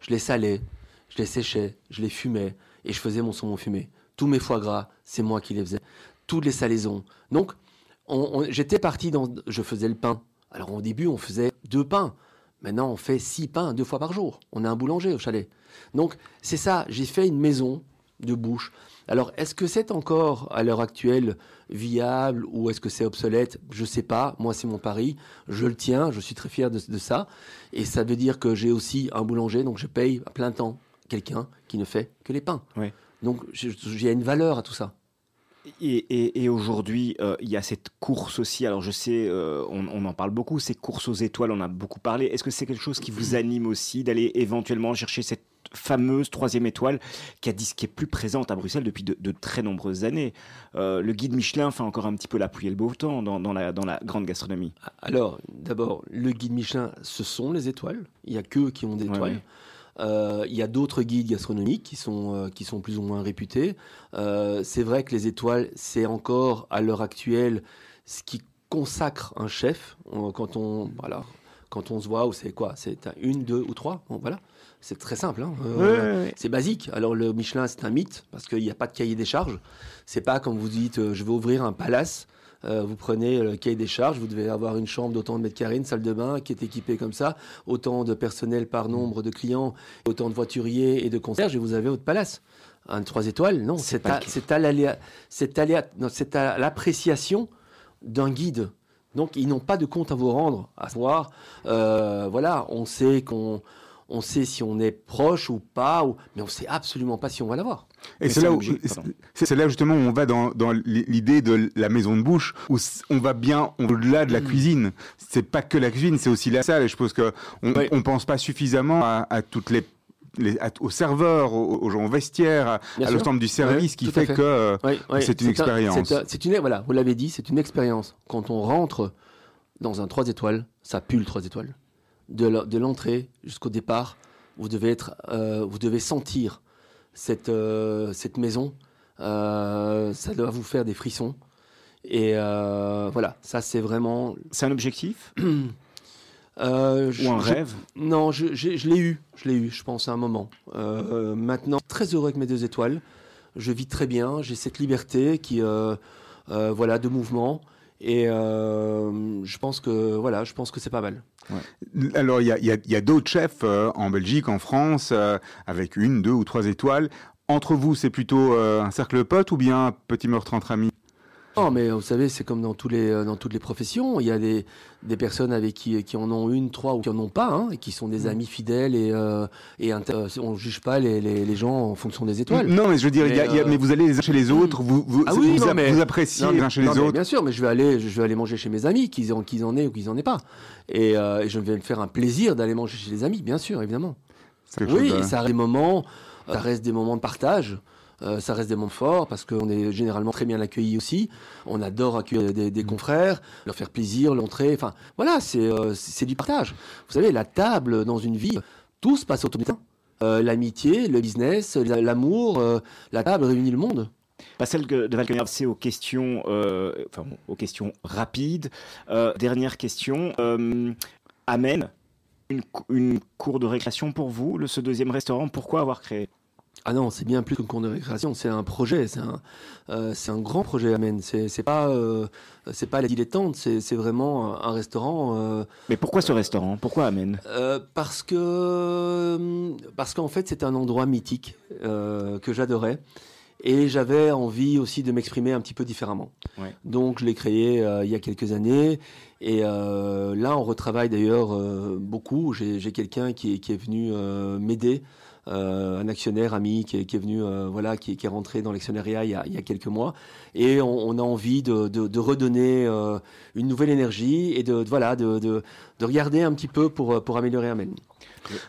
Je les salais, je les séchais, je les fumais et je faisais mon saumon fumé. Tous mes foie gras, c'est moi qui les faisais. Toutes les salaisons. Donc, on- on- j'étais parti dans. Je faisais le pain. Alors, au début, on faisait deux pains. Maintenant, on fait six pains deux fois par jour. On a un boulanger au chalet. Donc, c'est ça. J'ai fait une maison de bouche. Alors, est-ce que c'est encore, à l'heure actuelle, viable ou est-ce que c'est obsolète? Je sais pas. Moi, c'est mon pari. Je le tiens. Je suis très fier de, de ça. Et ça veut dire que j'ai aussi un boulanger, donc je paye à plein temps quelqu'un qui ne fait que les pains. Donc, il y a une valeur à tout ça. Et, et- et aujourd'hui, euh, il y a cette course aussi. Alors, je sais, euh, on, on en parle beaucoup, ces courses aux étoiles, on en a beaucoup parlé. Est-ce que c'est quelque chose qui vous anime aussi d'aller éventuellement chercher cette fameuse troisième étoile qui, a dit, qui est plus présente à Bruxelles depuis de, de très nombreuses années Euh, Le guide Michelin fait encore un petit peu la pluie et le beau temps dans, dans la, dans la grande gastronomie. Alors, d'abord, le guide Michelin, ce sont les étoiles. Il n'y a qu'eux qui ont des étoiles. ouais. Euh, il y a d'autres guides gastronomiques qui sont, euh, qui sont plus ou moins réputés. C'est vrai que les étoiles, c'est encore à l'heure actuelle ce qui consacre un chef. On- quand on, voilà, quand on se voit, c'est quoi? C'est un- une, deux ou trois? Bon, Voilà. C'est très simple. hein. Euh, C'est basique. Alors le Michelin, c'est un mythe parce qu'il n'y a pas de cahier des charges. C'est pas comme vous dites, euh, je vais ouvrir un palace. Euh, vous prenez le cahier des charges, vous devez avoir une chambre d'autant de mètres carrés, une salle de bain qui est équipée comme ça, autant de personnel par nombre de clients, autant de voituriers et de concierges, et vous avez votre palace. Un trois étoiles, non, c'est à, c'est l'appréciation d'un guide. Donc ils n'ont pas de compte à vous rendre, à savoir, euh, voilà, on sait qu'on, on sait si on est proche ou pas, ou, mais on sait absolument pas si on va l'avoir. Et c'est là, où- c'est justement où on va dans, dans l'idée de la maison de bouche, où on va bien au-delà de la cuisine. C'est pas que la cuisine, c'est aussi la salle. Et je pense que on, Oui. on pense pas suffisamment à, à toutes les, aux serveurs, aux, aux gens au vestiaire, à, l'ensemble du service, qui fait, fait. que euh, Oui, oui. c'est une un- expérience. un- C'est une, voilà, vous l'avez dit, c'est une expérience. Quand on rentre dans un 3 étoiles, ça pue le 3 étoiles. De l'entrée jusqu'au départ, vous devez, être, euh, vous devez sentir cette, euh, cette maison. Euh, ça doit vous faire des frissons. Et voilà, ça c'est vraiment. C'est un objectif? (clears throat) Euh, je- ou un je- rêve? Non, je, l'ai eu, je l'ai eu, je pense, à un moment. Euh, maintenant, très heureux avec mes deux étoiles. Je vis très bien, j'ai cette liberté qui, euh, voilà, de mouvement. Et euh, je pense que, voilà, je pense que c'est pas mal. Alors, il y a, d'autres chefs euh, en Belgique, en France, euh, avec une, deux ou trois étoiles. Entre vous, c'est plutôt un cercle de potes ou bien un petit meurtre entre amis? Non, mais vous savez, c'est comme dans, tous les, euh, dans toutes les professions. Il y a des, des personnes avec qui, qui en ont une, trois ou qui en ont pas, hein, et qui sont des amis fidèles. Et, euh, et euh, on ne juge pas les, les, les gens en fonction des étoiles. Non, mais je veux dire, il y a- Mais, il y a- mais vous allez les uns chez les autres, vous, vous, Ah oui, vous, non, app- mais- vous appréciez Non, les uns chez non, les autres. Bien sûr, mais je vais aller, je vais aller manger chez mes amis, qu'ils en, qu'ils en aient ou qu'ils en aient pas. Et, euh, et je vais me faire un plaisir d'aller manger chez les amis, bien sûr, évidemment. Oui, chose et de- ça reste des moments, ça reste des moments de partage. Euh, ça reste des moments forts parce qu'on est généralement très bien accueillis aussi. On adore accueillir des, confrères, leur faire plaisir, l'entrée. Enfin, voilà, c'est euh, c'est du partage. Vous savez, la table dans une vie, tout se passe autour pain. Euh, L'amitié, le business, la- l'amour, euh, la table réunit le monde. Celle de Valkenberg, c'est aux questions, enfin, aux questions rapides. Dernière question. Cou- une cour de récréation pour vous, le, ce deuxième restaurant, pourquoi avoir créé? Ah non, c'est bien plus qu'une cour de récréation, c'est un projet, c'est un, euh, c'est un grand projet Amen. C'est c'est pas, euh, c'est pas la dilettante, c'est c'est vraiment un, restaurant. euh, Mais pourquoi ce restaurant? Pourquoi Amen parce que parce qu'en fait c'est un endroit mythique que j'adorais et j'avais envie aussi de m'exprimer un petit peu différemment. Ouais. Donc je l'ai créé euh, il y a quelques années et euh, là on retravaille d'ailleurs euh, beaucoup. J'ai j'ai quelqu'un qui, est- qui est venu m'aider. Euh, un actionnaire ami qui est, qui est venu, euh, voilà, qui, qui est rentré dans l'actionnariat il, y a- il y a quelques mois, et on, on a envie de, de- de redonner euh, une nouvelle énergie et de, de- voilà, de, de, de regarder un petit peu pour, pour améliorer Amen.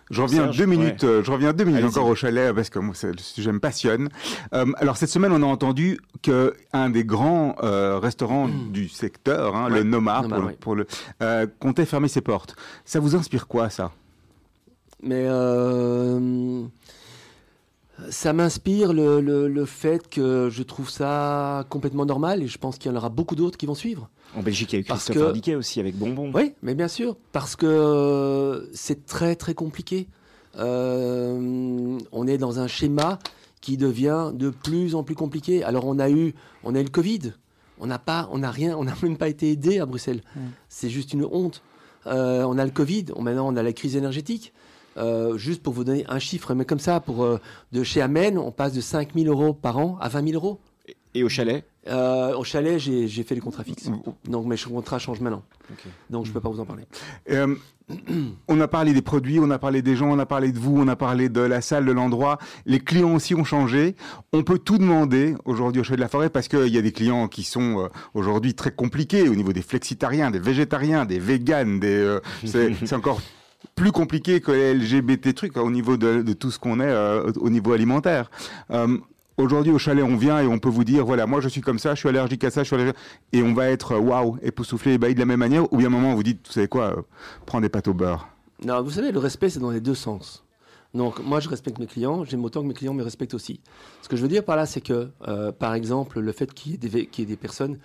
Je reviens Serge, deux minutes, je reviens deux minutes encore au chalet parce que moi, le sujet me passionne. Euh, alors cette semaine, on a entendu que un des grands euh, restaurants du secteur, hein, le Nomar, pour, le- ouais. pour le, euh, comptait fermer ses portes. Ça vous inspire quoi, ça? Mais euh, ça m'inspire le, le- le fait que je trouve ça complètement normal et je pense qu'il y en aura beaucoup d'autres qui vont suivre. En Belgique, il y a eu Parce Christopher que- aussi avec Bonbon. Oui, mais bien sûr, parce que c'est très très compliqué. Euh, on est dans un schéma qui devient de plus en plus compliqué. Alors on a eu, on a eu le Covid. On n'a pas, on n'a rien, on n'a même pas été aidé à Bruxelles. C'est juste une honte. Euh, on a le Covid. On, maintenant on a la crise énergétique. Euh, juste pour vous donner un chiffre, mais comme ça, pour euh, de chez Amen, on passe de 5 000 euros par an à 20 000 euros. Et au chalet? Euh, au chalet, j'ai fait les contrats fixes. Donc mes contrats changent maintenant. Donc je peux pas vous en parler. (clears throat) On a parlé des produits, on a parlé des gens, on a parlé de vous, on a parlé de la salle, de l'endroit. Les clients aussi ont changé. On peut tout demander aujourd'hui au Chalet de la Forêt parce qu'il y a des clients qui sont aujourd'hui très compliqués au niveau des flexitariens, des végétariens, des véganes. Des, (laughs) c'est encore plus compliqué que les LGBT trucs hein, au niveau de, tout ce qu'on est euh, au niveau alimentaire. Euh, Aujourd'hui, au chalet, on vient et on peut vous dire, voilà, moi je suis comme ça, je suis allergique à ça, je suis allergique... Et on va être, euh, waouh, époustouflé, ébahi de la même manière. Ou bien à un moment, vous dites, vous savez quoi, euh, prends des pâtes au beurre. Non, vous savez, le respect, c'est dans les deux sens. Donc, moi, je respecte mes clients, j'aime autant que mes clients me respectent aussi. Ce que je veux dire par là, c'est que, par exemple, le fait qu'il y ait des, personnes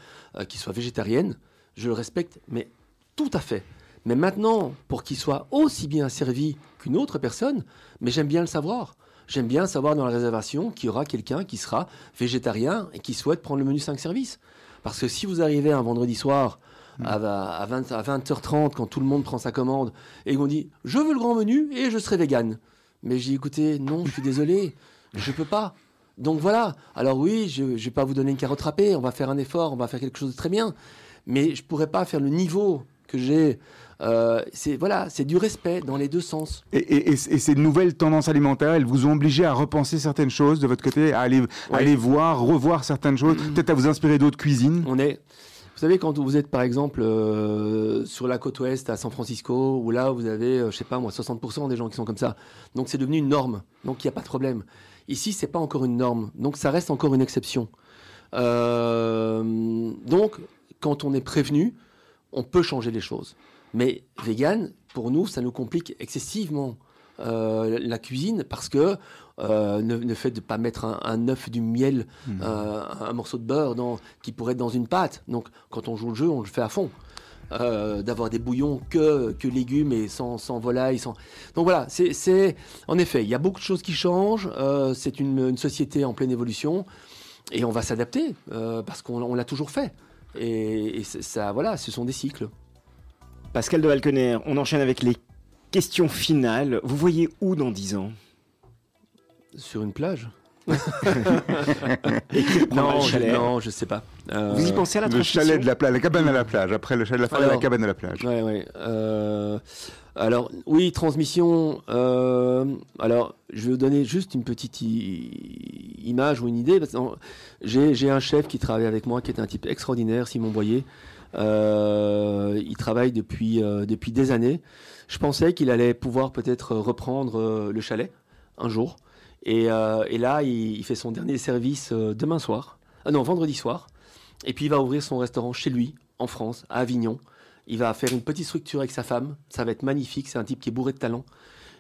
qui soient végétariennes, je le respecte, mais tout à fait. Mais maintenant, pour qu'ils soient aussi bien servis qu'une autre personne, mais j'aime bien le savoir. J'aime bien savoir dans la réservation qu'il y aura quelqu'un qui sera végétarien et qui souhaite prendre le menu 5 services. Parce que si vous arrivez un vendredi soir à, à 20, à 20h30, quand tout le monde prend sa commande, et qu'on dit je veux le grand menu et je serai vegan. Mais j'ai dit écoutez, non, je suis désolé, je peux pas. Donc voilà. Alors oui, je ne vais pas vous donner une carotte râpée, on va faire un effort, on va faire quelque chose de très bien. Mais je pourrais pas faire le niveau que j'ai. Euh, c'est voilà, c'est du respect dans les deux sens. Et, et- et- et ces nouvelles tendances alimentaires, elles vous ont obligé à repenser certaines choses de votre côté, à aller, voir, revoir certaines choses, peut-être à vous inspirer d'autres cuisines. On est, vous savez, quand vous êtes par exemple euh, sur la côte ouest à San Francisco, où là vous avez, euh, je sais pas moi, 60% des gens qui sont comme ça. Donc c'est devenu une norme. Donc il n'y a pas de problème. Ici, c'est pas encore une norme. Donc ça reste encore une exception. Euh, donc, quand on est prévenu, on peut changer les choses. Mais vegan, pour nous, ça nous complique excessivement euh, la cuisine parce que euh, ne, ne fait de pas mettre un, un œuf, du miel, euh, un morceau de beurre dans, qui pourrait être dans une pâte. Donc, quand on joue le jeu, on le fait à fond. Euh, d'avoir des bouillons que, que légumes et sans, sans volaille. Sans... Donc voilà, c'est, c'est en effet, il y a beaucoup de choses qui changent. c'est une, une société en pleine évolution et on va s'adapter parce qu'on on l'a toujours fait. Et, et ça, voilà, ce sont des cycles. Pascal de Valkener, on enchaîne avec les questions finales. Vous voyez où dans 10 ans? Sur une plage (laughs) Et non, je, non, je sais pas. Euh, Vous y pensez à la Le chalet de la plage, la cabane à la plage. Après le chalet de la forêt, la Alors- cabane à la plage. Ouais, ouais. Euh, alors, oui, transmission. euh, alors, je vais vous donner juste une petite image ou une idée. j'ai un chef qui travaille avec moi, qui est un type extraordinaire, Simon Boyer. Euh, il travaille depuis, euh, depuis des années. Je pensais qu'il allait pouvoir peut-être reprendre euh, le chalet un jour. Et, là, il, fait son dernier service demain soir. Ah non, vendredi soir. Et puis, il va ouvrir son restaurant chez lui, en France, à Avignon. Il va faire une petite structure avec sa femme. Ça va être magnifique. C'est un type qui est bourré de talent.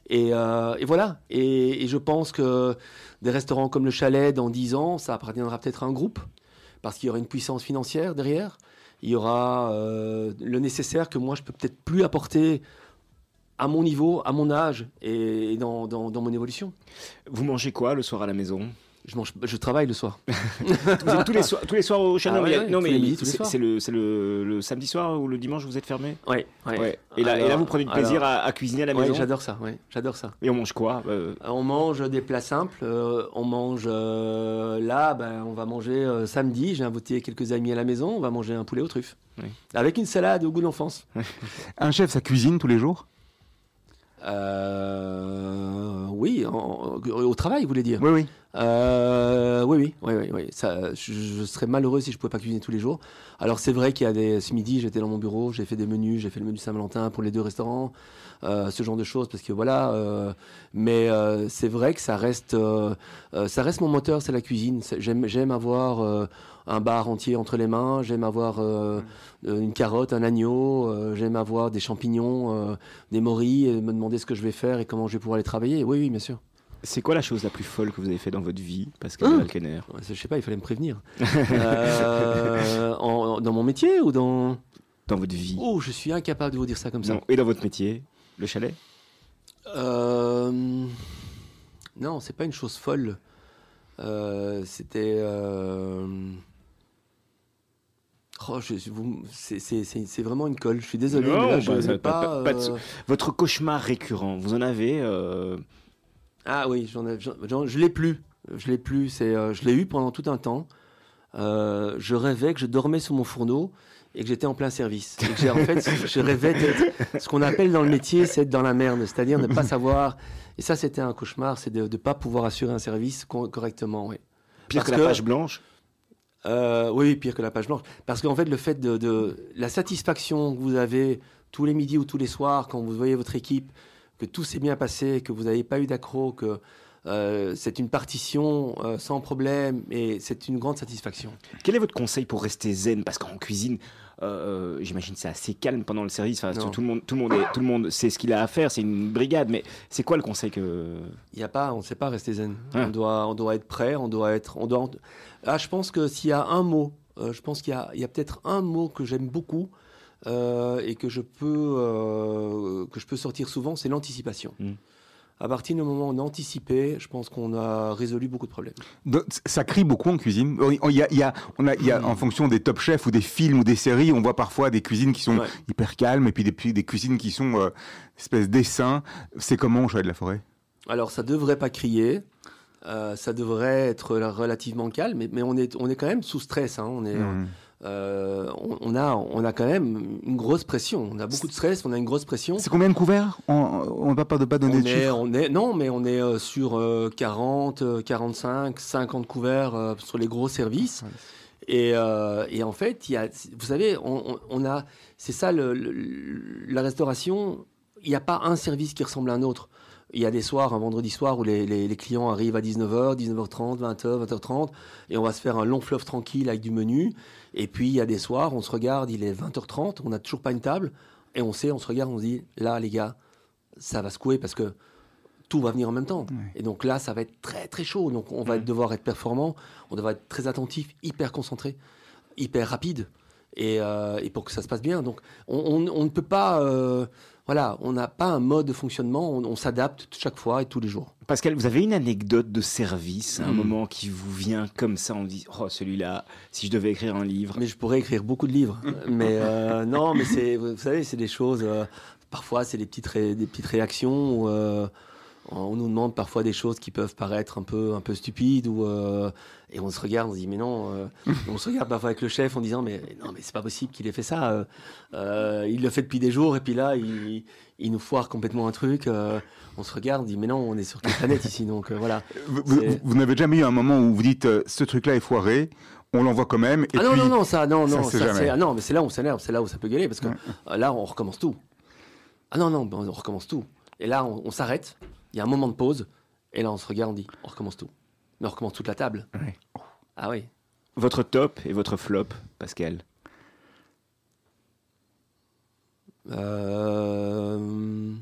Et, et voilà. Et, et je pense que des restaurants comme le Chalet, dans 10 ans, ça appartiendra peut-être à un groupe. Parce qu'il y aura une puissance financière derrière. Il y aura euh, le nécessaire que moi, je peux peut-être plus apporter à mon niveau, à mon âge et, dans mon évolution. Vous mangez quoi le soir à la maison? Je, mange, je travaille le soir. (laughs) Vous êtes tous les soirs, tous les soirs au chalet Ah ouais, non, mais c'est le, c'est le, le samedi soir ou le dimanche vous êtes fermé Ouais. Et, là, et là, Alors- vous prenez du plaisir alors- à, à cuisiner à la maison j'adore ça. J'adore ça. Et on mange quoi Euh, On mange des plats simples. euh, on mange euh, là, ben, on va manger samedi. J'ai invité quelques amis à la maison. On va manger un poulet aux truffes. Avec une salade au goût d'enfance. (laughs) Un chef, ça cuisine tous les jours? Euh, oui, en- au travail, vous voulez dire Oui, oui. Euh, oui, oui, oui, oui, oui. Ça, je, je serais malheureux si je pouvais pas cuisiner tous les jours. Alors c'est vrai qu'il y a des. Ce midi, j'étais dans mon bureau, j'ai fait des menus, j'ai fait le menu Saint-Valentin pour les deux restaurants, euh, ce genre de choses, parce que voilà. mais c'est vrai que ça reste, ça reste mon moteur, c'est la cuisine. J'aime, j'aime avoir un bar entier entre les mains, j'aime avoir euh, euh, une carotte, un agneau, euh, j'aime avoir des champignons, des morilles, et me demander ce que je vais faire et comment je vais pouvoir les travailler. Oui, oui, bien sûr. C'est quoi la chose la plus folle que vous avez fait dans votre vie, Pascal Ouais, Je sais pas, il fallait me prévenir. En- dans mon métier ou dans... Dans votre vie Oh, je suis incapable de vous dire ça comme ça. Non. Et dans votre métier Le chalet? Euh, Non, c'est pas une chose folle. Euh, C'était... euh, Oh, c'est- vraiment une colle. Je suis désolé. Non, mais là, je bah, ça- pas, pas- pas de euh, Votre cauchemar récurrent, vous en avez euh, Ah oui, j'en ai, je l'ai plus. Je l'ai plus. C'est, euh, je l'ai eu pendant tout un temps. euh, je rêvais que je dormais sur mon fourneau et que j'étais en plein service. Et que j'ai- en fait, (laughs) je rêvais d'être ce qu'on appelle dans le métier, c'est être dans la merde, c'est-à-dire ne pas (laughs) savoir. Et ça, c'était un cauchemar, c'est de ne pas pouvoir assurer un service co- correctement. Oui. Pire Parce que la page blanche. Euh, oui, pire que la page blanche. Parce qu'en fait, le fait de, la satisfaction que vous avez tous les midis ou tous les soirs quand vous voyez votre équipe, que tout s'est bien passé, que vous n'avez pas eu d'accro, que euh, c'est une partition euh, sans problème, et c'est une grande satisfaction. Quel est votre conseil pour rester zen? Parce qu'en cuisine, euh, j'imagine que c'est assez calme pendant le service. Enfin, Non. tout, le monde, tout, le monde est- tout le monde sait ce qu'il a à faire. C'est une brigade. Mais c'est quoi le conseil que. Il y a pas, on ne sait pas rester zen. Ah. On doit, on doit être prêt, on doit être, on doit. Ah, je pense que s'il y a un mot, euh, je pense qu'il y a, il y a peut-être un mot que j'aime beaucoup euh, et que je peux, euh, que je peux sortir souvent, c'est l'anticipation. Mm. À partir du moment où on a anticipé, je pense qu'on a résolu beaucoup de problèmes. Ça crie beaucoup en cuisine. On- on- il y a- il y a- on a- il y a, en fonction des top chefs ou des films ou des séries, on voit parfois des cuisines qui sont Ouais. hyper calmes et puis des, cuisines qui sont euh, espèce d'essaims. C'est comment au Chalet de la Forêt? Alors, ça devrait pas crier. euh, ça devrait être relativement calme, mais, mais on, est, on est quand même sous stress. hein, on est, Hmm. Euh, on, on a, on a quand même une grosse pression. On a beaucoup de stress, on a une grosse pression. C'est combien de couverts On ne va pas, pas donner On de est, chiffres. on est, non, mais on est euh, sur euh, 40, euh, 45, 50 couverts euh, sur les gros services. Et, euh, et en fait, il y a, vous savez, on, on- on a, c'est ça le- le- la restauration. Il n'y a pas un service qui ressemble à un autre. Il y a des soirs, un vendredi soir, où les, les- les clients arrivent à 19h, 19h30, 20h, 20h30, et on va se faire un long fleuve tranquille avec du menu. Et puis, il y a des soirs, on se regarde, il est 20h30, on n'a toujours pas une table, et on sait, on se regarde, on se dit, là, les gars, ça va secouer parce que tout va venir en même temps. Et donc là, ça va être très très chaud. Donc on va devoir être performant, on devra être très attentif, hyper concentré, hyper rapide. Et, euh, et pour que ça se passe bien. Donc on, on- on ne peut pas... euh, voilà, on n'a pas un mode de fonctionnement, on, on s'adapte chaque fois et tous les jours. Pascal, vous avez une anecdote de service, un Hmm. moment qui vous vient comme ça, on dit Oh, celui-là, si je devais écrire un livre. Mais je pourrais écrire beaucoup de livres. (laughs) mais euh, non, mais c'est, vous savez, c'est des choses. euh, parfois, c'est des petites, ré- des petites réactions. Où, on nous demande parfois des choses qui peuvent paraître un peu, un peu stupides. Ou, euh, et on se regarde, on se dit mais non. euh, on se regarde parfois avec le chef en disant mais non, mais c'est pas possible qu'il ait fait ça. euh, il le fait depuis des jours et puis là, il, il nous foire complètement un truc. on se regarde, on dit mais non, on est sur quelle planète ici Donc voilà. (laughs) Vous, vous- n'avez jamais eu un moment où vous dites ce truc-là est foiré, on l'envoie quand même. Et ah non, puis, non, non, ça, non, ça, non, c'est ça, c'est- ah non, mais c'est là où on s'énerve, c'est là où ça peut gueuler, parce que euh, là, on recommence tout. Ah non, non, ben, on recommence tout. Et là, on, on s'arrête, il y a un moment de pause, et là, on se regarde, on dit, on recommence tout. Mais on recommence toute la table. Ouais. Ah oui. Votre top et votre flop, Pascal. Euh...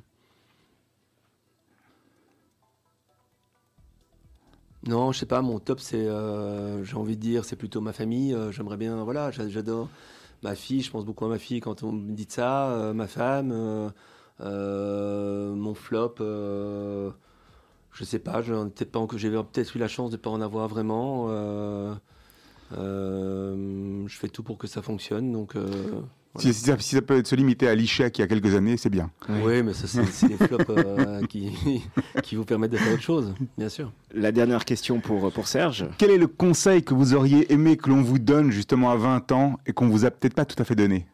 Non, je sais pas, mon top, c'est, euh, j'ai envie de dire, c'est plutôt ma famille. euh, J'aimerais bien, voilà, j'a- j'adore ma fille, je pense beaucoup à ma fille quand on me dit ça, ma femme, mon flop, euh, je sais pas, j'ai peut-être eu la chance de pas en avoir vraiment. euh, euh, je fais tout pour que ça fonctionne, donc. euh, Si, si ça, si ça peut se limiter à l'échec il y a quelques années, c'est bien. oui, mais ça, c'est c'est les flops euh, (laughs) qui, qui vous permettent de faire autre chose, bien sûr. La dernière question pour, pour Serge. Quel est le conseil que vous auriez aimé que l'on vous donne justement à 20 ans et qu'on vous a peut-être pas tout à fait donné?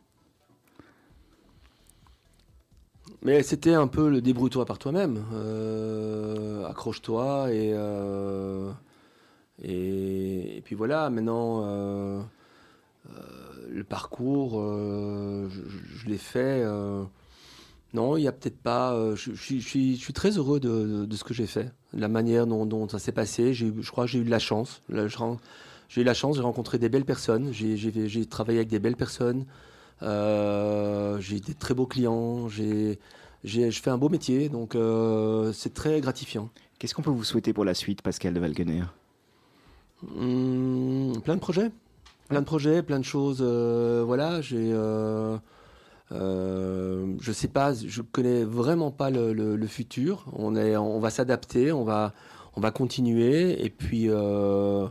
Mais c'était un peu le débrouille-toi par toi-même. Euh, Accroche-toi et, euh, et, et puis voilà, maintenant, euh, le parcours, je, l'ai fait. non, il n'y a peut-être pas. je, suis- très heureux de, ce que j'ai fait, de la manière dont, dont ça s'est passé. Je crois que j'ai eu de la chance. J'ai eu la chance, j'ai rencontré des belles personnes, j'ai- travaillé avec des belles personnes, j'ai des très beaux clients, j'ai j'ai- je fais un beau métier, donc euh, c'est très gratifiant. Qu'est-ce qu'on peut vous souhaiter pour la suite, Pascal de Valkener Hum, plein de projets, plein de projets, plein de choses. euh, voilà, j'ai. Euh, euh, je sais pas, je connais vraiment pas le, le- le futur. On est, on va s'adapter, on va, on va continuer, et puis euh,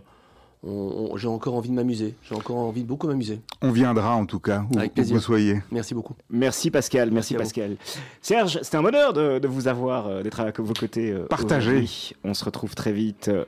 j'ai encore envie de m'amuser. J'ai encore envie de beaucoup m'amuser. On viendra en tout cas, où, Avec où plaisir. vous soyez. Merci beaucoup. Merci Pascal, merci. Pascal. Serge, c'était un bonheur de, de vous avoir, euh, d'être à vos côtés. euh, Partagé. aujourd'hui. On se retrouve très vite. euh,